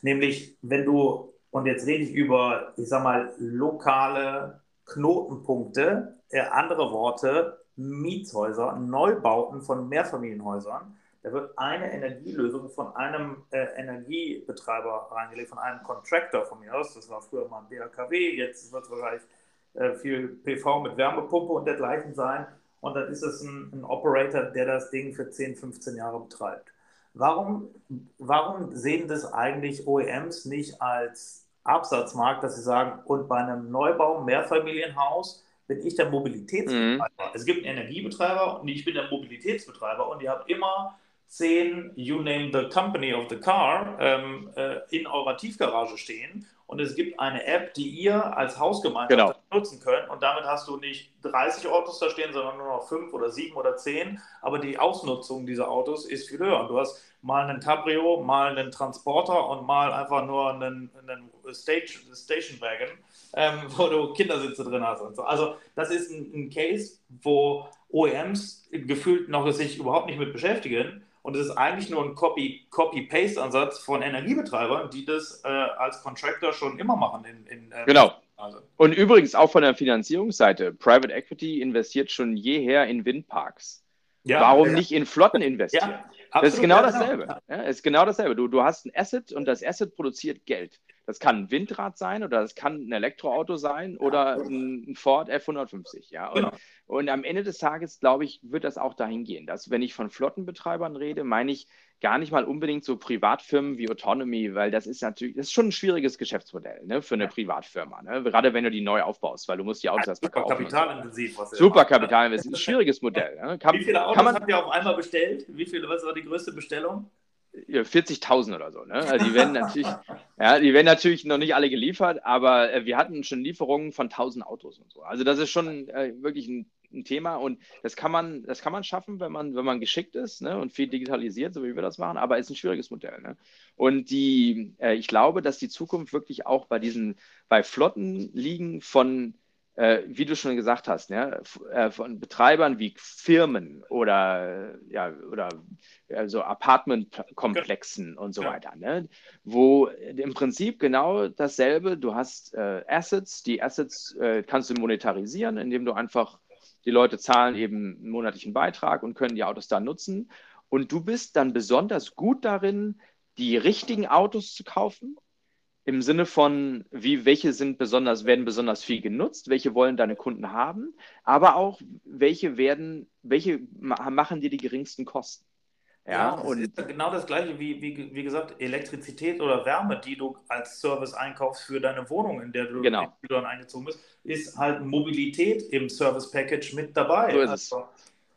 Nämlich, wenn du, und jetzt rede ich über, ich sag mal, lokale Knotenpunkte, äh, andere Worte, Mietshäuser, Neubauten von Mehrfamilienhäusern, da wird eine Energielösung von einem äh, Energiebetreiber reingelegt, von einem Contractor von mir aus. Das war früher mal ein BHKW, jetzt wird es wahrscheinlich äh, viel PV mit Wärmepumpe und dergleichen sein. Und dann ist es ein, ein Operator, der das Ding für 10, 15 Jahre betreibt. Warum, warum sehen das eigentlich OEMs nicht als Absatzmarkt, dass sie sagen, und bei einem Neubau, Mehrfamilienhaus, bin ich der Mobilitätsbetreiber. Mhm. Es gibt einen Energiebetreiber und ich bin der Mobilitätsbetreiber und ihr habt immer zehn You Name the Company of the Car ähm, äh, in eurer Tiefgarage stehen und es gibt eine App, die ihr als Hausgemeinschaft genau. nutzen könnt und damit hast du nicht 30 Autos da stehen, sondern nur noch fünf oder sieben oder zehn, aber die Ausnutzung dieser Autos ist viel höher. Und du hast mal einen Cabrio, mal einen Transporter und mal einfach nur einen, einen Stage, Station Wagon, ähm, <laughs> wo du Kindersitze drin hast und so. Also das ist ein, ein Case, wo OEMs gefühlt noch sich überhaupt nicht mit beschäftigen und es ist eigentlich nur ein Copy-Paste-Ansatz von Energiebetreibern, die das äh, als Contractor schon immer machen. In, in, äh, genau. Also. Und übrigens auch von der Finanzierungsseite. Private Equity investiert schon jeher in Windparks. Ja, Warum ja. nicht in Flotten investieren? Ja, das ist genau dasselbe. Ja, ist genau dasselbe. Du, du hast ein Asset und das Asset produziert Geld. Das kann ein Windrad sein oder das kann ein Elektroauto sein oder ein Ford F150. Ja? Und, genau. und am Ende des Tages, glaube ich, wird das auch dahin gehen, dass, wenn ich von Flottenbetreibern rede, meine ich gar nicht mal unbedingt so Privatfirmen wie Autonomy, weil das ist natürlich, das ist schon ein schwieriges Geschäftsmodell ne, für eine Privatfirma. Ne? Gerade wenn du die neu aufbaust, weil du musst die Autos ja, erstmal kaufen. Kapitalintensiv. Was super kapitalintensiv. Ein schwieriges Modell. Ne? Kann, wie viele Autos man, habt ihr auf einmal bestellt? Wie viele, was war die größte Bestellung? 40.000 oder so. Ne? Also die werden natürlich, ja, die werden natürlich noch nicht alle geliefert, aber äh, wir hatten schon Lieferungen von 1000 Autos und so. Also das ist schon äh, wirklich ein, ein, Thema und das kann man, das kann man schaffen, wenn man, wenn man geschickt ist ne? und viel digitalisiert, so wie wir das machen. Aber es ist ein schwieriges Modell. Ne? Und die, äh, ich glaube, dass die Zukunft wirklich auch bei diesen, bei Flotten liegen von äh, wie du schon gesagt hast, ne, äh, von Betreibern wie Firmen oder, ja, oder also Apartmentkomplexen und so ja. weiter, ne, wo im Prinzip genau dasselbe, du hast äh, Assets, die Assets äh, kannst du monetarisieren, indem du einfach, die Leute zahlen eben einen monatlichen Beitrag und können die Autos dann nutzen. Und du bist dann besonders gut darin, die richtigen Autos zu kaufen im Sinne von, wie, welche sind besonders, werden besonders viel genutzt, welche wollen deine Kunden haben, aber auch, welche werden, welche machen dir die geringsten Kosten. Ja, ja und ist genau das gleiche wie, wie, wie gesagt, Elektrizität oder Wärme, die du als Service einkaufst für deine Wohnung, in der du, genau. dann eingezogen bist, ist halt Mobilität im Service Package mit dabei. So ist es.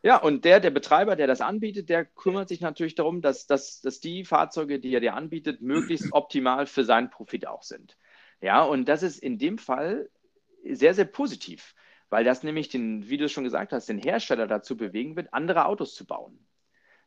Ja, und der, der Betreiber, der das anbietet, der kümmert sich natürlich darum, dass, dass, dass die Fahrzeuge, die er dir anbietet, möglichst <clears throat> optimal für seinen Profit auch sind. Ja, und das ist in dem Fall sehr, sehr positiv, weil das nämlich den, wie du schon gesagt hast, den Hersteller dazu bewegen wird, andere Autos zu bauen.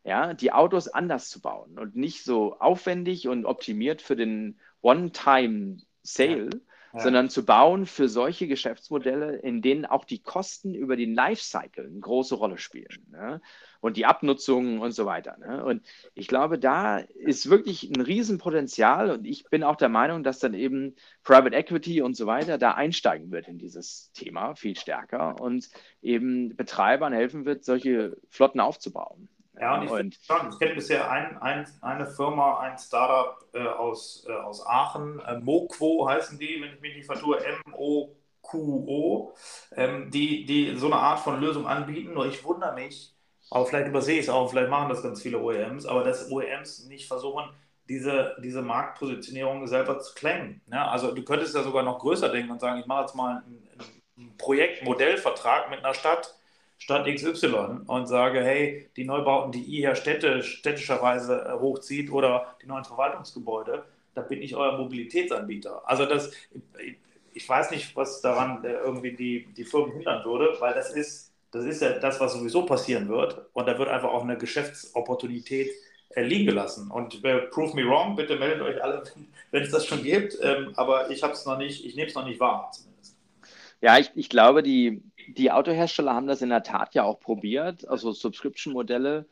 Ja, die Autos anders zu bauen und nicht so aufwendig und optimiert für den One-Time-Sale, ja sondern zu bauen für solche Geschäftsmodelle, in denen auch die Kosten über den Lifecycle eine große Rolle spielen. Ne? Und die Abnutzung und so weiter. Ne? Und ich glaube, da ist wirklich ein Riesenpotenzial und ich bin auch der Meinung, dass dann eben Private Equity und so weiter da einsteigen wird in dieses Thema viel stärker und eben Betreibern helfen wird, solche Flotten aufzubauen. Ja, und ich, und, ich kenne bisher ein, ein, eine Firma, ein Startup äh, aus, äh, aus Aachen, äh, Moquo heißen die, wenn ich mich nicht vertue, M-O-Q-O, ähm, die, die so eine Art von Lösung anbieten. Nur ich wundere mich, aber vielleicht übersehe ich es auch, vielleicht machen das ganz viele OEMs, aber dass OEMs nicht versuchen, diese, diese Marktpositionierung selber zu claimen. Ne? Also du könntest ja sogar noch größer denken und sagen, ich mache jetzt mal einen, einen Projektmodellvertrag mit einer Stadt, Stadt XY und sage, hey, die Neubauten, die ihr Städte, städtischerweise äh, hochzieht oder die neuen Verwaltungsgebäude, da bin ich euer Mobilitätsanbieter. Also das, ich weiß nicht, was daran äh, irgendwie die, die Firmen hindern würde, weil das ist, das ist ja das, was sowieso passieren wird. Und da wird einfach auch eine Geschäftsopportunität äh, liegen gelassen. Und äh, prove me wrong, bitte meldet euch alle, <laughs> wenn es das schon gibt. Ähm, aber ich habe es noch nicht, ich nehme es noch nicht wahr zumindest. Ja, ich, ich glaube, die, die Autohersteller haben das in der Tat ja auch probiert, also Subscription-Modelle.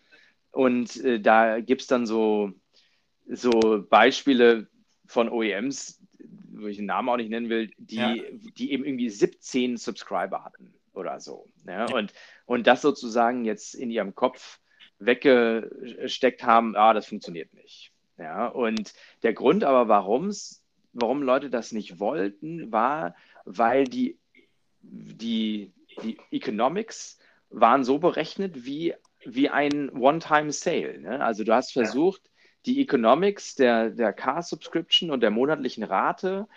Und äh, da gibt es dann so, so Beispiele von OEMs, wo ich den Namen auch nicht nennen will, die, ja. die eben irgendwie 17 Subscriber hatten oder so. Ne? Ja. Und, und das sozusagen jetzt in ihrem Kopf weggesteckt haben, ah, das funktioniert nicht. Ja? Und der Grund aber, warum's, warum Leute das nicht wollten, war, weil die, die, die Economics waren so berechnet wie, wie ein One-Time-Sale. Ne? Also du hast versucht, die Economics der, der Car-Subscription und der monatlichen Rate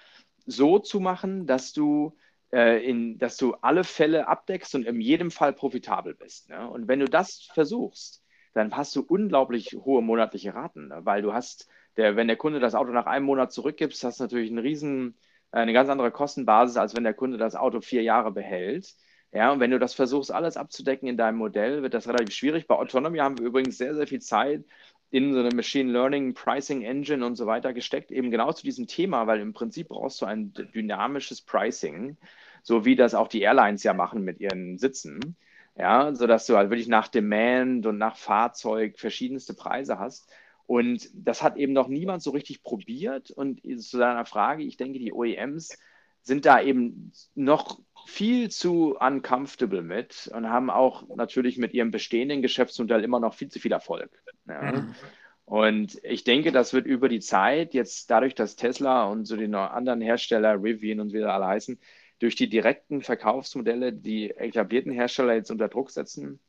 so zu machen, dass du, äh, in, dass du alle Fälle abdeckst und in jedem Fall profitabel bist. Ne? Und wenn du das versuchst, dann hast du unglaublich hohe monatliche Raten, ne? weil du hast, der, wenn der Kunde das Auto nach einem Monat zurückgibt, hast du natürlich einen riesen, äh, eine ganz andere Kostenbasis, als wenn der Kunde das Auto vier Jahre behält. Ja, und wenn du das versuchst, alles abzudecken in deinem Modell, wird das relativ schwierig. Bei Autonomy haben wir übrigens sehr, sehr viel Zeit in so eine Machine Learning, Pricing Engine und so weiter gesteckt, eben genau zu diesem Thema, weil im Prinzip brauchst du ein dynamisches Pricing, so wie das auch die Airlines ja machen mit ihren Sitzen, ja, sodass du halt wirklich nach Demand und nach Fahrzeug verschiedenste Preise hast. Und das hat eben noch niemand so richtig probiert. Und zu deiner Frage, ich denke, die OEMs sind da eben noch viel zu uncomfortable mit und haben auch natürlich mit ihrem bestehenden Geschäftsmodell immer noch viel zu viel Erfolg. Ja. Mhm. Und ich denke, das wird über die Zeit jetzt dadurch, dass Tesla und so die anderen Hersteller, Rivian und wie sie alle heißen, durch die direkten Verkaufsmodelle die etablierten Hersteller jetzt unter Druck setzen,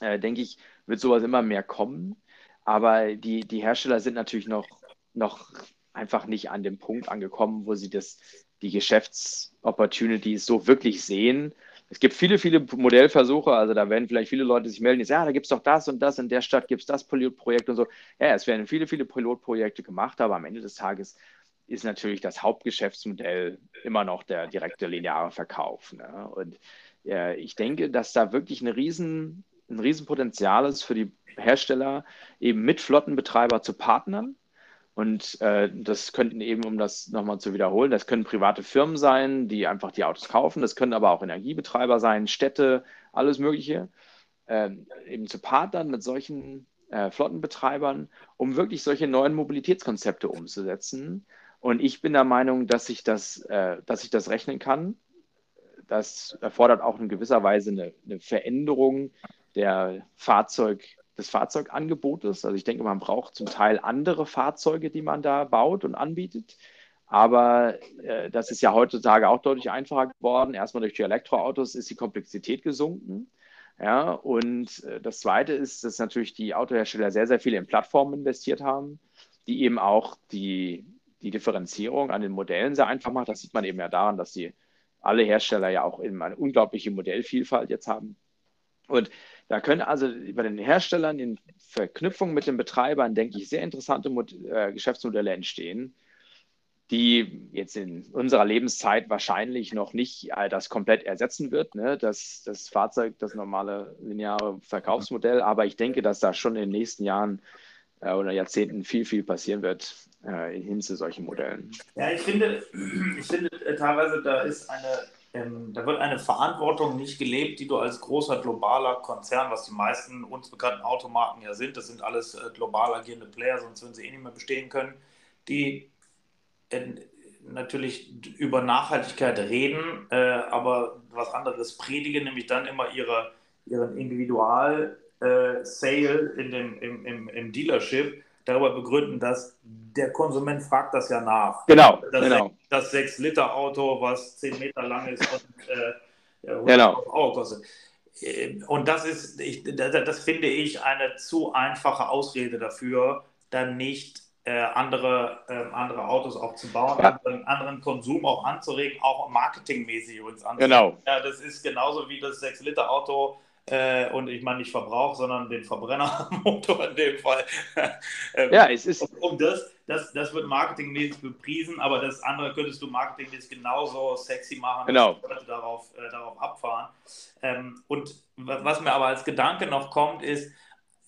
äh, denke ich, wird sowas immer mehr kommen. Aber die, die Hersteller sind natürlich noch, noch einfach nicht an dem Punkt angekommen, wo sie das die Geschäftsopportunities so wirklich sehen. Es gibt viele, viele Modellversuche, also da werden vielleicht viele Leute sich melden, die sagen, ja, da gibt es doch das und das, in der Stadt gibt es das Pilotprojekt und so. Ja, es werden viele, viele Pilotprojekte gemacht, aber am Ende des Tages ist natürlich das Hauptgeschäftsmodell immer noch der direkte lineare Verkauf. Ne? Und ja, ich denke, dass da wirklich eine riesen, ein Riesenpotenzial ist für die Hersteller, eben mit Flottenbetreiber zu partnern und äh, das könnten eben, um das nochmal zu wiederholen, das können private Firmen sein, die einfach die Autos kaufen. Das können aber auch Energiebetreiber sein, Städte, alles Mögliche. Äh, eben zu partnern mit solchen äh, Flottenbetreibern, um wirklich solche neuen Mobilitätskonzepte umzusetzen. Und ich bin der Meinung, dass ich das, äh, dass ich das rechnen kann. Das erfordert auch in gewisser Weise eine, eine Veränderung der Fahrzeug- des Fahrzeugangebotes. Also ich denke, man braucht zum Teil andere Fahrzeuge, die man da baut und anbietet. Aber äh, das ist ja heutzutage auch deutlich einfacher geworden. Erstmal durch die Elektroautos ist die Komplexität gesunken. Ja, und äh, das Zweite ist, dass natürlich die Autohersteller sehr, sehr viel in Plattformen investiert haben, die eben auch die, die Differenzierung an den Modellen sehr einfach macht. Das sieht man eben ja daran, dass die alle Hersteller ja auch eben eine unglaubliche Modellvielfalt jetzt haben. Und da können also bei den Herstellern in Verknüpfung mit den Betreibern, denke ich, sehr interessante Mod äh, Geschäftsmodelle entstehen, die jetzt in unserer Lebenszeit wahrscheinlich noch nicht all das komplett ersetzen wird, ne? das, das Fahrzeug, das normale lineare Verkaufsmodell. Aber ich denke, dass da schon in den nächsten Jahren äh, oder Jahrzehnten viel, viel passieren wird äh, hin zu solchen Modellen. Ja, ich finde, <clears throat> ich finde äh, teilweise, da ist eine ähm, da wird eine Verantwortung nicht gelebt, die du als großer globaler Konzern, was die meisten uns bekannten Automarken ja sind, das sind alles äh, global agierende Player, sonst würden sie eh nicht mehr bestehen können, die äh, natürlich über Nachhaltigkeit reden, äh, aber was anderes predigen, nämlich dann immer ihre, ihren Individual-Sale äh, in im, im, im Dealership darüber begründen, dass der Konsument fragt das ja nach. Genau, das genau. Das 6-Liter-Auto, was 10 Meter lang ist und äh, 100 genau. Euro kostet. Äh, und das ist, ich, das, das, finde ich, eine zu einfache Ausrede dafür, dann nicht äh, andere, äh, andere Autos auch zu bauen, ja. anderen, anderen, Konsum auch anzuregen, auch marketingmäßig übrigens anzuregen. Genau. Ja, das ist genauso wie das 6-Liter-Auto Äh, und ich meine nicht Verbrauch, sondern den Verbrennermotor in dem Fall. <laughs> ähm, ja, es ist. Um das, das, das wird marketingmäßig bepriesen, aber das andere könntest du marketingmäßig genauso sexy machen, genau. dass Leute darauf, äh, darauf abfahren. Ähm, und was mir aber als Gedanke noch kommt, ist,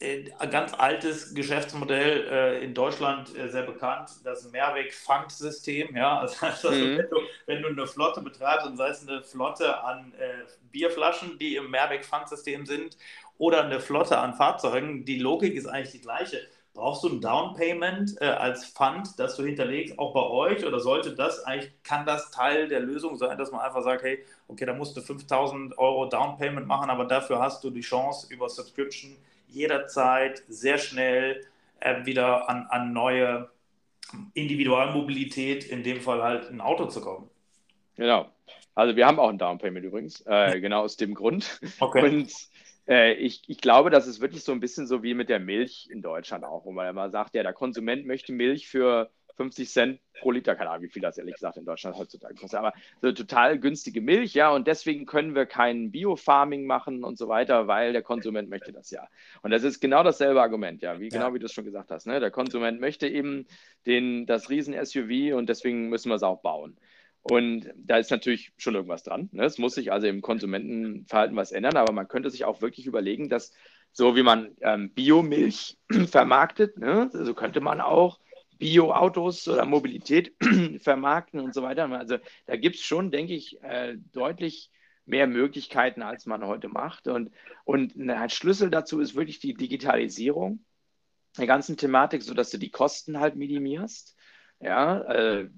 ein ganz altes Geschäftsmodell äh, in Deutschland äh, sehr bekannt, das Mehrweg-Pfandsystem. Ja? <laughs> Also, also mhm. wenn, du, wenn, du, eine Flotte betreibst und sei es eine Flotte an äh, Bierflaschen, die im Mehrweg-Pfandsystem sind, oder eine Flotte an Fahrzeugen, die Logik ist eigentlich die gleiche. Brauchst du ein Downpayment äh, als Pfand, das du hinterlegst, auch bei euch? Oder sollte das eigentlich, kann das Teil der Lösung sein, dass man einfach sagt, hey, okay, da musst du 5000 Euro Downpayment machen, aber dafür hast du die Chance über Subscription jederzeit sehr schnell äh, wieder an, an neue Individualmobilität, in dem Fall halt ein Auto zu kommen. Genau. Also wir haben auch ein Downpayment übrigens, äh, <laughs> genau aus dem Grund. Okay. Und äh, ich, ich glaube, das ist wirklich so ein bisschen so wie mit der Milch in Deutschland auch, wo man immer sagt, ja, der Konsument möchte Milch für 50 Cent pro Liter, keine Ahnung, wie viel das ehrlich gesagt in Deutschland heutzutage kostet, aber so total günstige Milch, ja, und deswegen können wir kein Bio-Farming machen und so weiter, weil der Konsument möchte das ja. Und das ist genau dasselbe Argument, ja, wie ja. genau wie du es schon gesagt hast, ne? Der Konsument möchte eben den, das Riesen-SUV und deswegen müssen wir es auch bauen. Und da ist natürlich schon irgendwas dran. Ne? Es muss sich also im Konsumentenverhalten was ändern, aber man könnte sich auch wirklich überlegen, dass so wie man ähm, Biomilch <clears throat> vermarktet, ne? so könnte man auch Bio-Autos oder Mobilität <clears throat> vermarkten und so weiter. Also da gibt es schon, denke ich, äh, deutlich mehr Möglichkeiten, als man heute macht. Und, und ein Schlüssel dazu ist wirklich die Digitalisierung der ganzen Thematik, sodass du die Kosten halt minimierst. Ja, äh,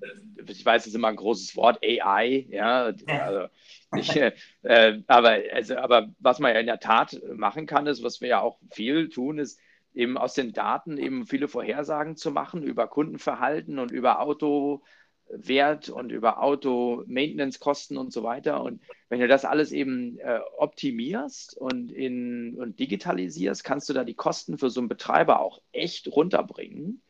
ich weiß, es ist immer ein großes Wort, AI, ja, also ich, äh, aber, also, aber was man ja in der Tat machen kann, ist, was wir ja auch viel tun, ist, eben aus den Daten eben viele Vorhersagen zu machen über Kundenverhalten und über Autowert und über Auto-Maintenance-Kosten und so weiter. Und wenn du das alles eben äh, optimierst und, in, und digitalisierst, kannst du da die Kosten für so einen Betreiber auch echt runterbringen.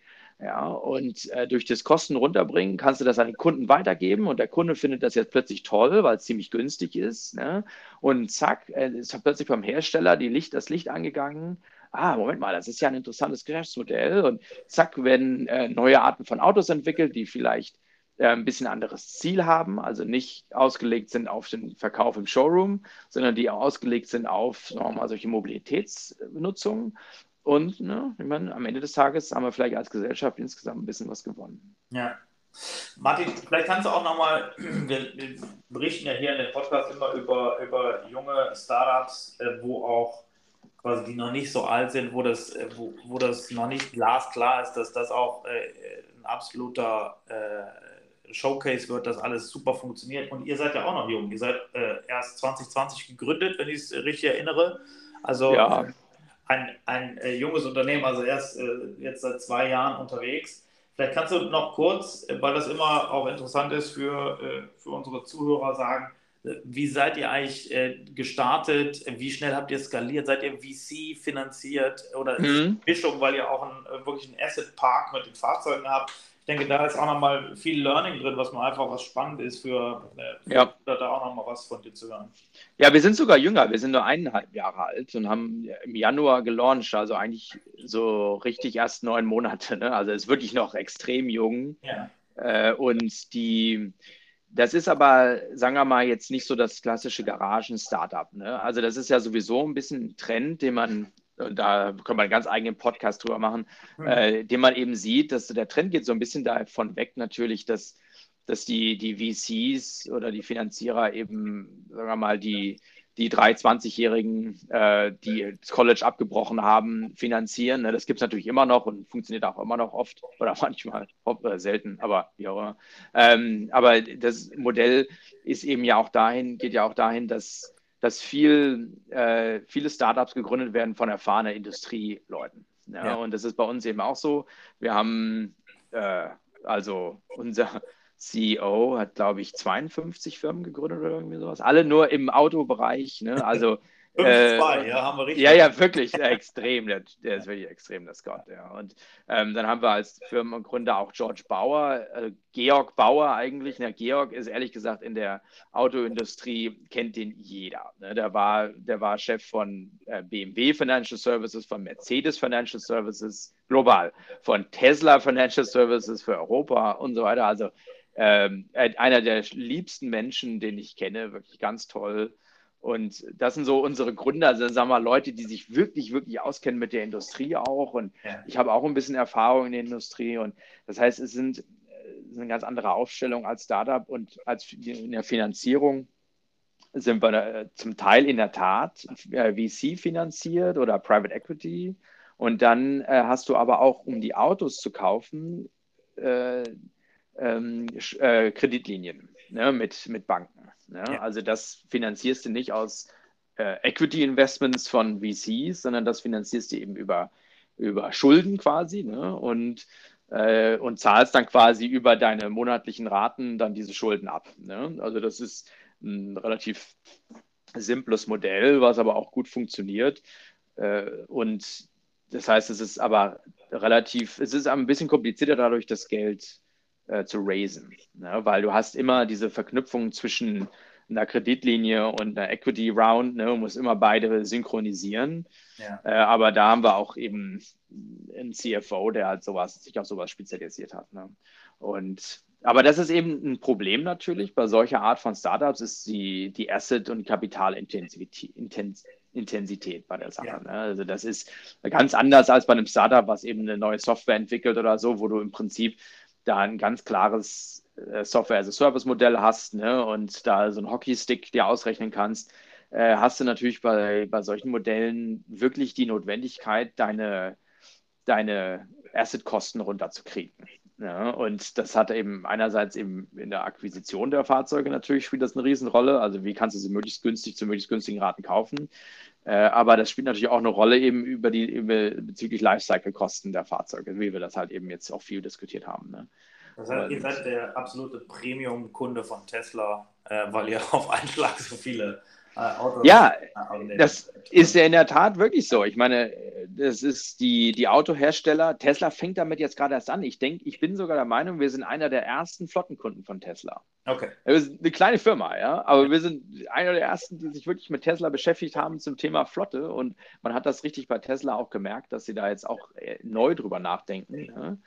Ja, und äh, durch das Kosten runterbringen kannst du das an den Kunden weitergeben und der Kunde findet das jetzt plötzlich toll, weil es ziemlich günstig ist. Ne? Und zack, äh, ist plötzlich beim Hersteller die Licht, das Licht angegangen ah, Moment mal, das ist ja ein interessantes Geschäftsmodell und zack, werden äh, neue Arten von Autos entwickelt, die vielleicht äh, ein bisschen anderes Ziel haben, also nicht ausgelegt sind auf den Verkauf im Showroom, sondern die ausgelegt sind auf, mal, solche Mobilitätsnutzungen. Und ne, ich meine, am Ende des Tages haben wir vielleicht als Gesellschaft insgesamt ein bisschen was gewonnen. Ja. Martin, vielleicht kannst du auch nochmal, <clears throat> wir, wir berichten ja hier in dem Podcast immer über, über junge Startups, äh, wo auch quasi die noch nicht so alt sind, wo das, äh, wo, wo das noch nicht glasklar ist, dass das auch äh, ein absoluter äh, Showcase wird, dass alles super funktioniert. Und ihr seid ja auch noch jung. Ihr seid äh, erst 2020 gegründet, wenn ich es richtig erinnere. Also ja. ein, ein äh, junges Unternehmen, also erst äh, jetzt seit zwei Jahren unterwegs. Vielleicht kannst du noch kurz, weil das immer auch interessant ist für, für unsere Zuhörer, sagen, wie seid ihr eigentlich äh, gestartet? Wie schnell habt ihr skaliert? Seid ihr VC finanziert oder mhm. Mischung, weil ihr auch einen, äh, wirklich einen Asset Park mit den Fahrzeugen habt? Ich denke, da ist auch nochmal viel Learning drin, was man einfach was spannend ist für, äh, für ja. da auch nochmal was von dir zu hören. Ja, wir sind sogar jünger. Wir sind nur eineinhalb Jahre alt und haben im Januar gelauncht, also eigentlich so richtig erst neun Monate. Ne? Also ist wirklich noch extrem jung. Ja. Äh, und die das ist aber, sagen wir mal, jetzt nicht so das klassische Garagen-Startup. Ne? Also das ist ja sowieso ein bisschen ein Trend, den man, da können wir einen ganz eigenen Podcast drüber machen, mhm. äh, den man eben sieht, dass der Trend geht so ein bisschen davon weg natürlich, dass, dass die, die VCs oder die Finanzierer eben, sagen wir mal, die, die drei 20-Jährigen, äh, die das College abgebrochen haben, finanzieren. Ne? Das gibt es natürlich immer noch und funktioniert auch immer noch oft oder <laughs> manchmal äh, selten, aber wie auch immer. Ähm, aber das Modell ist eben ja auch dahin, geht ja auch dahin, dass, dass viel, äh, viele Startups gegründet werden von erfahrenen Industrieleuten. Ja? ja? Und das ist bei uns eben auch so. Wir haben äh, also unser CEO hat, glaube ich, 52 Firmen gegründet oder irgendwie sowas. Alle nur im Autobereich. Ne? Also <laughs> äh, ja, haben wir richtig. Ja, ja, wirklich extrem. Der, der, ist wirklich extrem, der Scott. Ja. Und ähm, dann haben wir als Firmengründer auch George Bauer, äh, Georg Bauer eigentlich. Na, Georg ist ehrlich gesagt in der Autoindustrie, kennt den jeder. Ne? Der, war, der war Chef von äh, BMW Financial Services, von Mercedes Financial Services global, von Tesla Financial Services für Europa und so weiter. Also ähm, einer der liebsten Menschen, den ich kenne, wirklich ganz toll. Und das sind so unsere Gründer, also sagen wir mal, Leute, die sich wirklich, wirklich auskennen mit der Industrie auch. Und ja. ich habe auch ein bisschen Erfahrung in der Industrie. Und das heißt, es sind, es eine ganz andere Aufstellung als Startup und als in der Finanzierung sind wir äh, zum Teil in der Tat äh, VC finanziert oder Private Equity. Und dann äh, hast du aber auch, um die Autos zu kaufen, äh, ähm, äh, Kreditlinien ne, mit, mit Banken. Ne? Ja. Also das finanzierst du nicht aus äh, Equity Investments von VCs, sondern das finanzierst du eben über, über Schulden quasi ne? und, äh, und zahlst dann quasi über deine monatlichen Raten dann diese Schulden ab. Ne? Also das ist ein relativ simples Modell, was aber auch gut funktioniert. Äh, und das heißt, es ist aber relativ, es ist ein bisschen komplizierter dadurch, das Geld äh, zu raisen, ne? weil du hast immer diese Verknüpfung zwischen einer Kreditlinie und einer Equity Round, ne? du musst immer beide synchronisieren. Ja. Äh, aber da haben wir auch eben einen CFO, der halt sowas, sich auf sowas spezialisiert hat. Ne? Und aber das ist eben ein Problem natürlich bei solcher Art von Startups, ist die, die Asset- und Kapitalintensität Intensität bei der Sache. Ja. Ne? Also das ist ganz anders als bei einem Startup, was eben eine neue Software entwickelt oder so, wo du im Prinzip da ein ganz klares äh, Software-as-a-Service-Modell hast ne, und da so einen Hockeystick dir ausrechnen kannst, äh, hast du natürlich bei, bei solchen Modellen wirklich die Notwendigkeit, deine, deine Asset-Kosten runterzukriegen. Ja, ne? und das hat eben einerseits eben in der Akquisition der Fahrzeuge natürlich spielt das eine Riesenrolle. Also wie kannst du sie möglichst günstig zu möglichst günstigen Raten kaufen? Äh, aber das spielt natürlich auch eine Rolle eben über die über, bezüglich Lifecycle-Kosten der Fahrzeuge, wie wir das halt eben jetzt auch viel diskutiert haben. Ne? Das heißt, ihr seid der absolute Premium-Kunde von Tesla, äh, weil ihr <laughs> auf einen Schlag so viele Autos. Ja, das ist ja in der Tat wirklich so. Ich meine, das ist die, die Autohersteller. Tesla fängt damit jetzt gerade erst an. Ich denke, ich bin sogar der Meinung, wir sind einer der ersten Flottenkunden von Tesla. Okay. Wir sind eine kleine Firma, ja, aber wir sind einer der ersten, die sich wirklich mit Tesla beschäftigt haben zum Thema Flotte. Und man hat das richtig bei Tesla auch gemerkt, dass sie da jetzt auch äh, neu drüber nachdenken.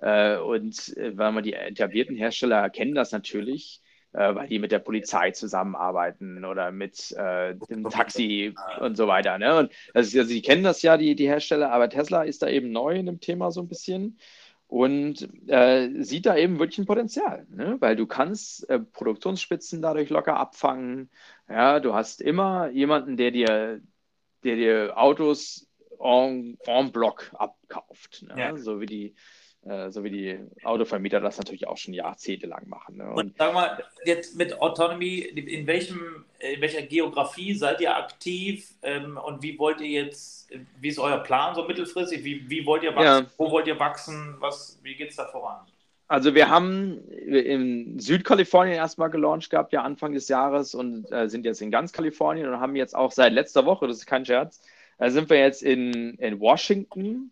Ja. Äh, und äh, weil man die etablierten Hersteller kennen das natürlich, weil die mit der Polizei zusammenarbeiten oder mit äh, dem Taxi und so weiter. Ne? Und also, sie kennen das ja, die, die Hersteller, aber Tesla ist da eben neu in dem Thema so ein bisschen und äh, sieht da eben wirklich ein Potenzial, ne? weil du kannst äh, Produktionsspitzen dadurch locker abfangen. Ja, du hast immer jemanden, der dir, der dir Autos en, en bloc abkauft, ne? ja. so wie die äh, so wie die Autovermieter das natürlich auch schon jahrzehntelang machen. Ne? Und, und sag mal, jetzt mit Autonomy, in, welchem, in welcher Geografie seid ihr aktiv ähm, und wie wollt ihr jetzt, wie ist euer Plan so mittelfristig? Wie, wie wollt ihr wachsen? Ja. Wo wollt ihr wachsen? Was, wie geht es da voran? Also wir haben in Südkalifornien erstmal gelauncht gehabt, ja Anfang des Jahres und äh, sind jetzt in ganz Kalifornien und haben jetzt auch seit letzter Woche, das ist kein Scherz, äh, sind wir jetzt in, in Washington,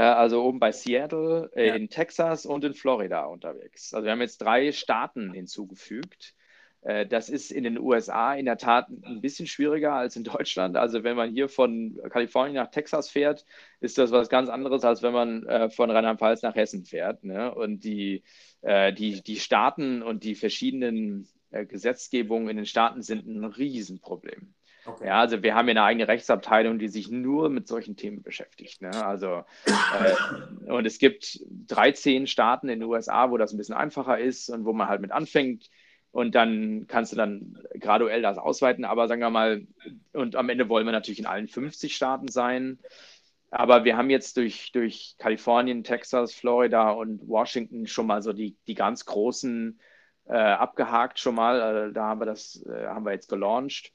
also oben bei Seattle, äh, ja. in Texas und in Florida unterwegs. Also wir haben jetzt drei Staaten hinzugefügt. Äh, das ist in den USA in der Tat ein bisschen schwieriger als in Deutschland. Also wenn man hier von Kalifornien nach Texas fährt, ist das was ganz anderes, als wenn man von Rheinland-Pfalz nach Hessen fährt. Ne? Und die, die, die Staaten und die verschiedenen Gesetzgebungen in den Staaten sind ein Riesenproblem. Okay. Ja, also wir haben ja eine eigene Rechtsabteilung, die sich nur mit solchen Themen beschäftigt. Ne? Also, äh, und es gibt 13 Staaten in den USA, wo das ein bisschen einfacher ist und wo man halt mit anfängt. Und dann kannst du dann graduell das ausweiten. Aber sagen wir mal, und am Ende wollen wir natürlich in allen 50 Staaten sein. Aber wir haben jetzt durch, durch Kalifornien, Texas, Florida und Washington schon mal so die, die ganz großen äh, abgehakt schon mal. Äh, da haben wir das, äh, haben wir jetzt gelauncht.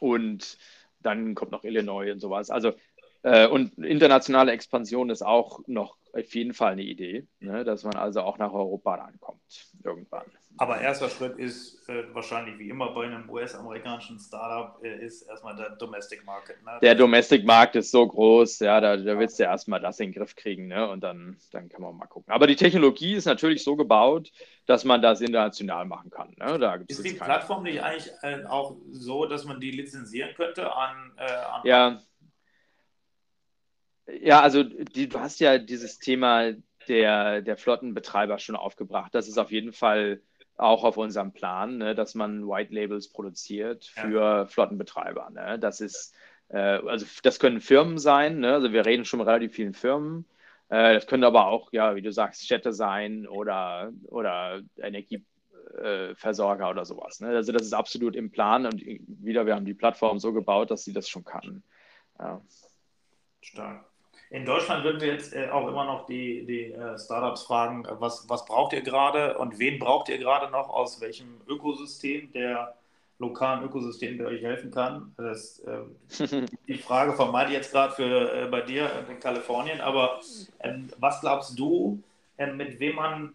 Und dann kommt noch Illinois und sowas. Also Äh, und internationale Expansion ist auch noch auf jeden Fall eine Idee, ne, dass man also auch nach Europa rankommt irgendwann. Aber erster Schritt ist äh, wahrscheinlich wie immer bei einem US-amerikanischen Startup äh, ist erstmal der Domestic Market. Ne? Der Domestic Markt ist so groß, ja, da, da willst du erstmal das in den Griff kriegen, ne? Und dann, dann kann man mal gucken. Aber die Technologie ist natürlich so gebaut, dass man das international machen kann. Ne? Da ist die Plattform nicht eigentlich äh, auch so, dass man die lizenzieren könnte an, äh, an ja. Ja, also die, du hast ja dieses Thema der, der Flottenbetreiber schon aufgebracht. Das ist auf jeden Fall auch auf unserem Plan, ne, dass man White Labels produziert für ja. Flottenbetreiber. Ne? Das ist, äh, also das können Firmen sein, ne? also wir reden schon mit relativ vielen Firmen. Äh, das können aber auch, ja, wie du sagst, Städte sein oder, oder Energieversorger äh, oder sowas. Ne? Also das ist absolut im Plan und wieder, wir haben die Plattform so gebaut, dass sie das schon kann. Ja. Stark. In Deutschland würden wir jetzt äh, auch immer noch die, die äh, Startups fragen, was, was braucht ihr gerade und wen braucht ihr gerade noch aus welchem Ökosystem der lokalen Ökosystem, der euch helfen kann. Das, äh, <laughs> die Frage vermeide ich jetzt gerade für äh, bei dir in Kalifornien, aber ähm, was glaubst du, ähm, mit wem man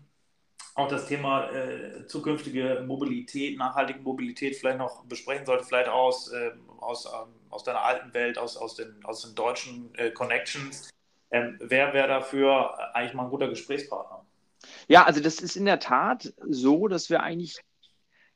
auch das Thema äh, zukünftige Mobilität, nachhaltige Mobilität vielleicht noch besprechen sollte, vielleicht aus, äh, aus, ähm, aus deiner alten Welt, aus, aus, den, aus den deutschen äh, Connections. Ähm, wer wäre dafür eigentlich mal ein guter Gesprächspartner? Ja, also das ist in der Tat so, dass wir eigentlich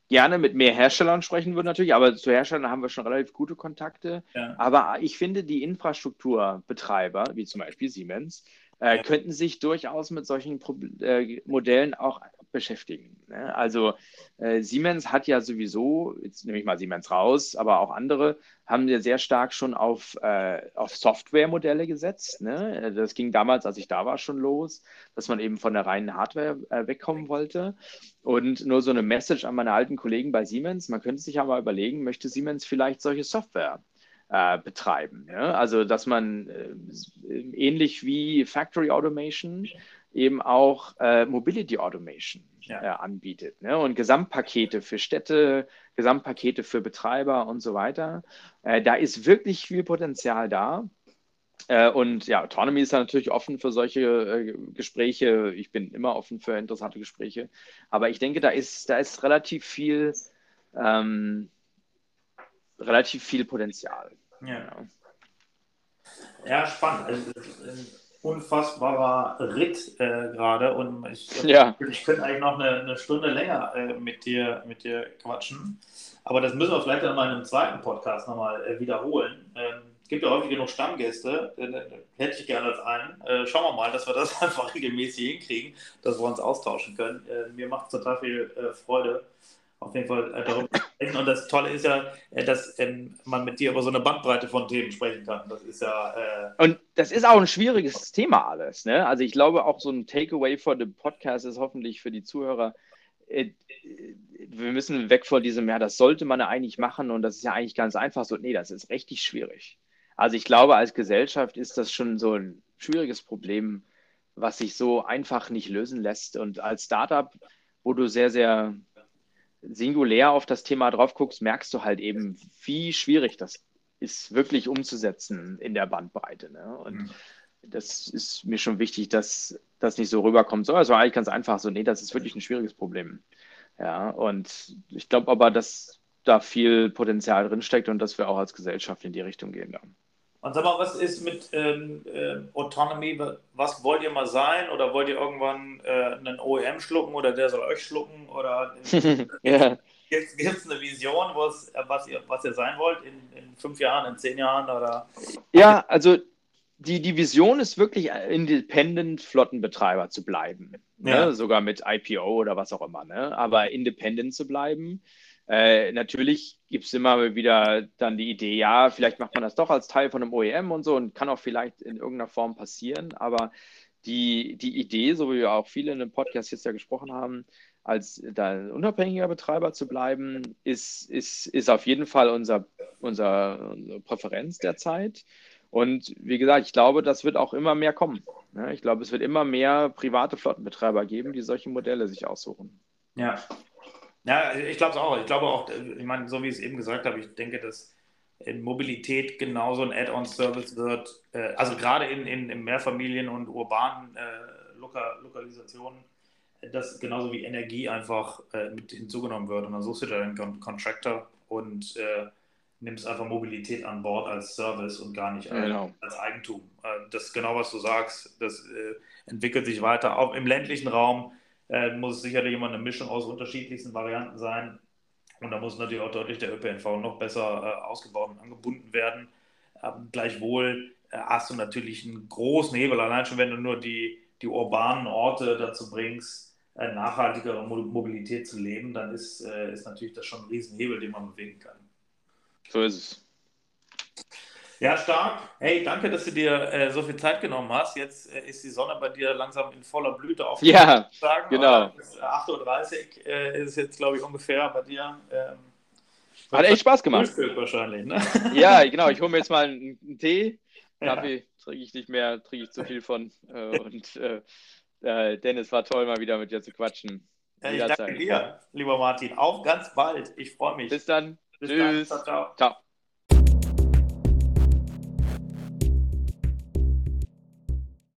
gerne mit mehr Herstellern sprechen würden natürlich, aber zu Herstellern haben wir schon relativ gute Kontakte. Ja. Aber ich finde, die Infrastrukturbetreiber, wie zum Beispiel Siemens, äh, könnten sich durchaus mit solchen Pro äh, Modellen auch beschäftigen. Ne? Also äh, Siemens hat ja sowieso, jetzt nehme ich mal Siemens raus, aber auch andere haben ja sehr stark schon auf, äh, auf Softwaremodelle gesetzt. Ne? Das ging damals, als ich da war, schon los, dass man eben von der reinen Hardware äh, wegkommen wollte. Und nur so eine Message an meine alten Kollegen bei Siemens, man könnte sich aber überlegen, möchte Siemens vielleicht solche Software äh, betreiben. Ja? Also, dass man äh, ähnlich wie Factory Automation eben auch äh, Mobility Automation ja. Äh, anbietet ne? und Gesamtpakete für Städte, Gesamtpakete für Betreiber und so weiter. Äh, da ist wirklich viel Potenzial da. Äh, und ja, Autonomy ist da natürlich offen für solche Gespräche. Ich bin immer offen für interessante Gespräche. Aber ich denke, da ist, da ist relativ viel, ähm, relativ viel Potenzial. Ja, ja spannend. Also, unfassbarer Ritt äh, gerade und ich, ja. ich könnte eigentlich noch eine, eine Stunde länger äh, mit, dir, mit dir quatschen. Aber das müssen wir vielleicht dann mal in einem zweiten Podcast nochmal äh, wiederholen. Ähm, gibt ja häufig genug Stammgäste, äh, hätte ich gerne als einen. Äh, schauen wir mal, dass wir das <laughs> einfach regelmäßig hinkriegen, dass wir uns austauschen können. Äh, mir macht es total viel Freude auf jeden Fall äh, darüber sprechen. Und das Tolle ist ja, äh, dass ähm, man mit dir über so eine Bandbreite von Themen sprechen kann. Das ist ja. Äh und das ist auch ein schwieriges Thema alles. Ne? Also ich glaube auch so ein Takeaway von dem Podcast ist hoffentlich für die Zuhörer. Äh, wir müssen weg von diesem, ja, das sollte man ja eigentlich machen und das ist ja eigentlich ganz einfach so. Nee, das ist richtig schwierig. Also ich glaube, als Gesellschaft ist das schon so ein schwieriges Problem, was sich so einfach nicht lösen lässt. Und als Startup, wo du sehr, sehr singulär auf das Thema drauf guckst, merkst du halt eben, wie schwierig das ist, wirklich umzusetzen in der Bandbreite. Ne? Und mhm. das ist mir schon wichtig, dass das nicht so rüberkommt. So, es war eigentlich ganz einfach so, nee, das ist wirklich ein schwieriges Problem. Ja, und ich glaube aber, dass da viel Potenzial drinsteckt und dass wir auch als Gesellschaft in die Richtung gehen. Ja. Und sag mal, was ist mit ähm, äh, Autonomy? Was wollt ihr mal sein? Oder wollt ihr irgendwann äh, einen OEM schlucken oder der soll euch schlucken? Oder <laughs> ja. gibt es eine Vision, was ihr, was ihr sein wollt in, in fünf Jahren, in zehn Jahren? Oder? Ja, also die, die Vision ist wirklich, Independent Flottenbetreiber zu bleiben. Ne? Ja. Ne? Sogar mit IPO oder was auch immer. Ne? Aber independent zu bleiben äh, natürlich gibt es immer wieder dann die Idee, ja, vielleicht macht man das doch als Teil von einem OEM und so und kann auch vielleicht in irgendeiner Form passieren, aber die, die Idee, so wie wir auch viele in dem Podcast jetzt ja gesprochen haben, als unabhängiger Betreiber zu bleiben, ist, ist, ist auf jeden Fall unser, unser, unsere Präferenz derzeit. Und wie gesagt, ich glaube, das wird auch immer mehr kommen. Ne? Ich glaube, es wird immer mehr private Flottenbetreiber geben, die solche Modelle sich aussuchen. Ja, ja, ich glaube es auch. Ich glaube auch, ich meine, so wie ich es eben gesagt habe, ich denke, dass in Mobilität genauso ein Add-on-Service wird, äh, also gerade in, in, in Mehrfamilien- und urbanen äh, Loka Lokalisationen, dass genauso wie Energie einfach äh, mit hinzugenommen wird. Und dann suchst du dir einen Contractor und äh, nimmst einfach Mobilität an Bord als Service und gar nicht als, genau. als Eigentum. Äh, das ist genau, was du sagst. Das äh, entwickelt sich weiter. Auch im ländlichen Raum muss es sicherlich immer eine Mischung aus unterschiedlichsten Varianten sein und da muss natürlich auch deutlich der ÖPNV noch besser äh, ausgebaut und angebunden werden. Ähm, gleichwohl äh, hast du natürlich einen großen Hebel, allein schon wenn du nur die, die urbanen Orte dazu bringst, äh, nachhaltigere Mobilität zu leben, dann ist, äh, ist natürlich das schon ein Riesenhebel, den man bewegen kann. So ist es. Ja, stark. Hey, danke, dass du dir äh, so viel Zeit genommen hast. Jetzt äh, ist die Sonne bei dir langsam in voller Blüte auf. Ja, sagen. genau. 8.30 Uhr äh, ist jetzt, glaube ich, ungefähr bei dir. Ähm, Hat echt Spaß gemacht. wahrscheinlich, ne? Ja, genau. Ich hole mir jetzt mal einen, einen Tee. Kaffee ja. trinke ich nicht mehr, trinke ich zu viel von. Äh, und äh, äh, Dennis, war toll, mal wieder mit dir zu quatschen. Ja, ich danke dir, lieber Martin. Auch ganz bald. Ich freue mich. Bis dann. Bis Tschüss. Dann. Ciao, ciao. ciao.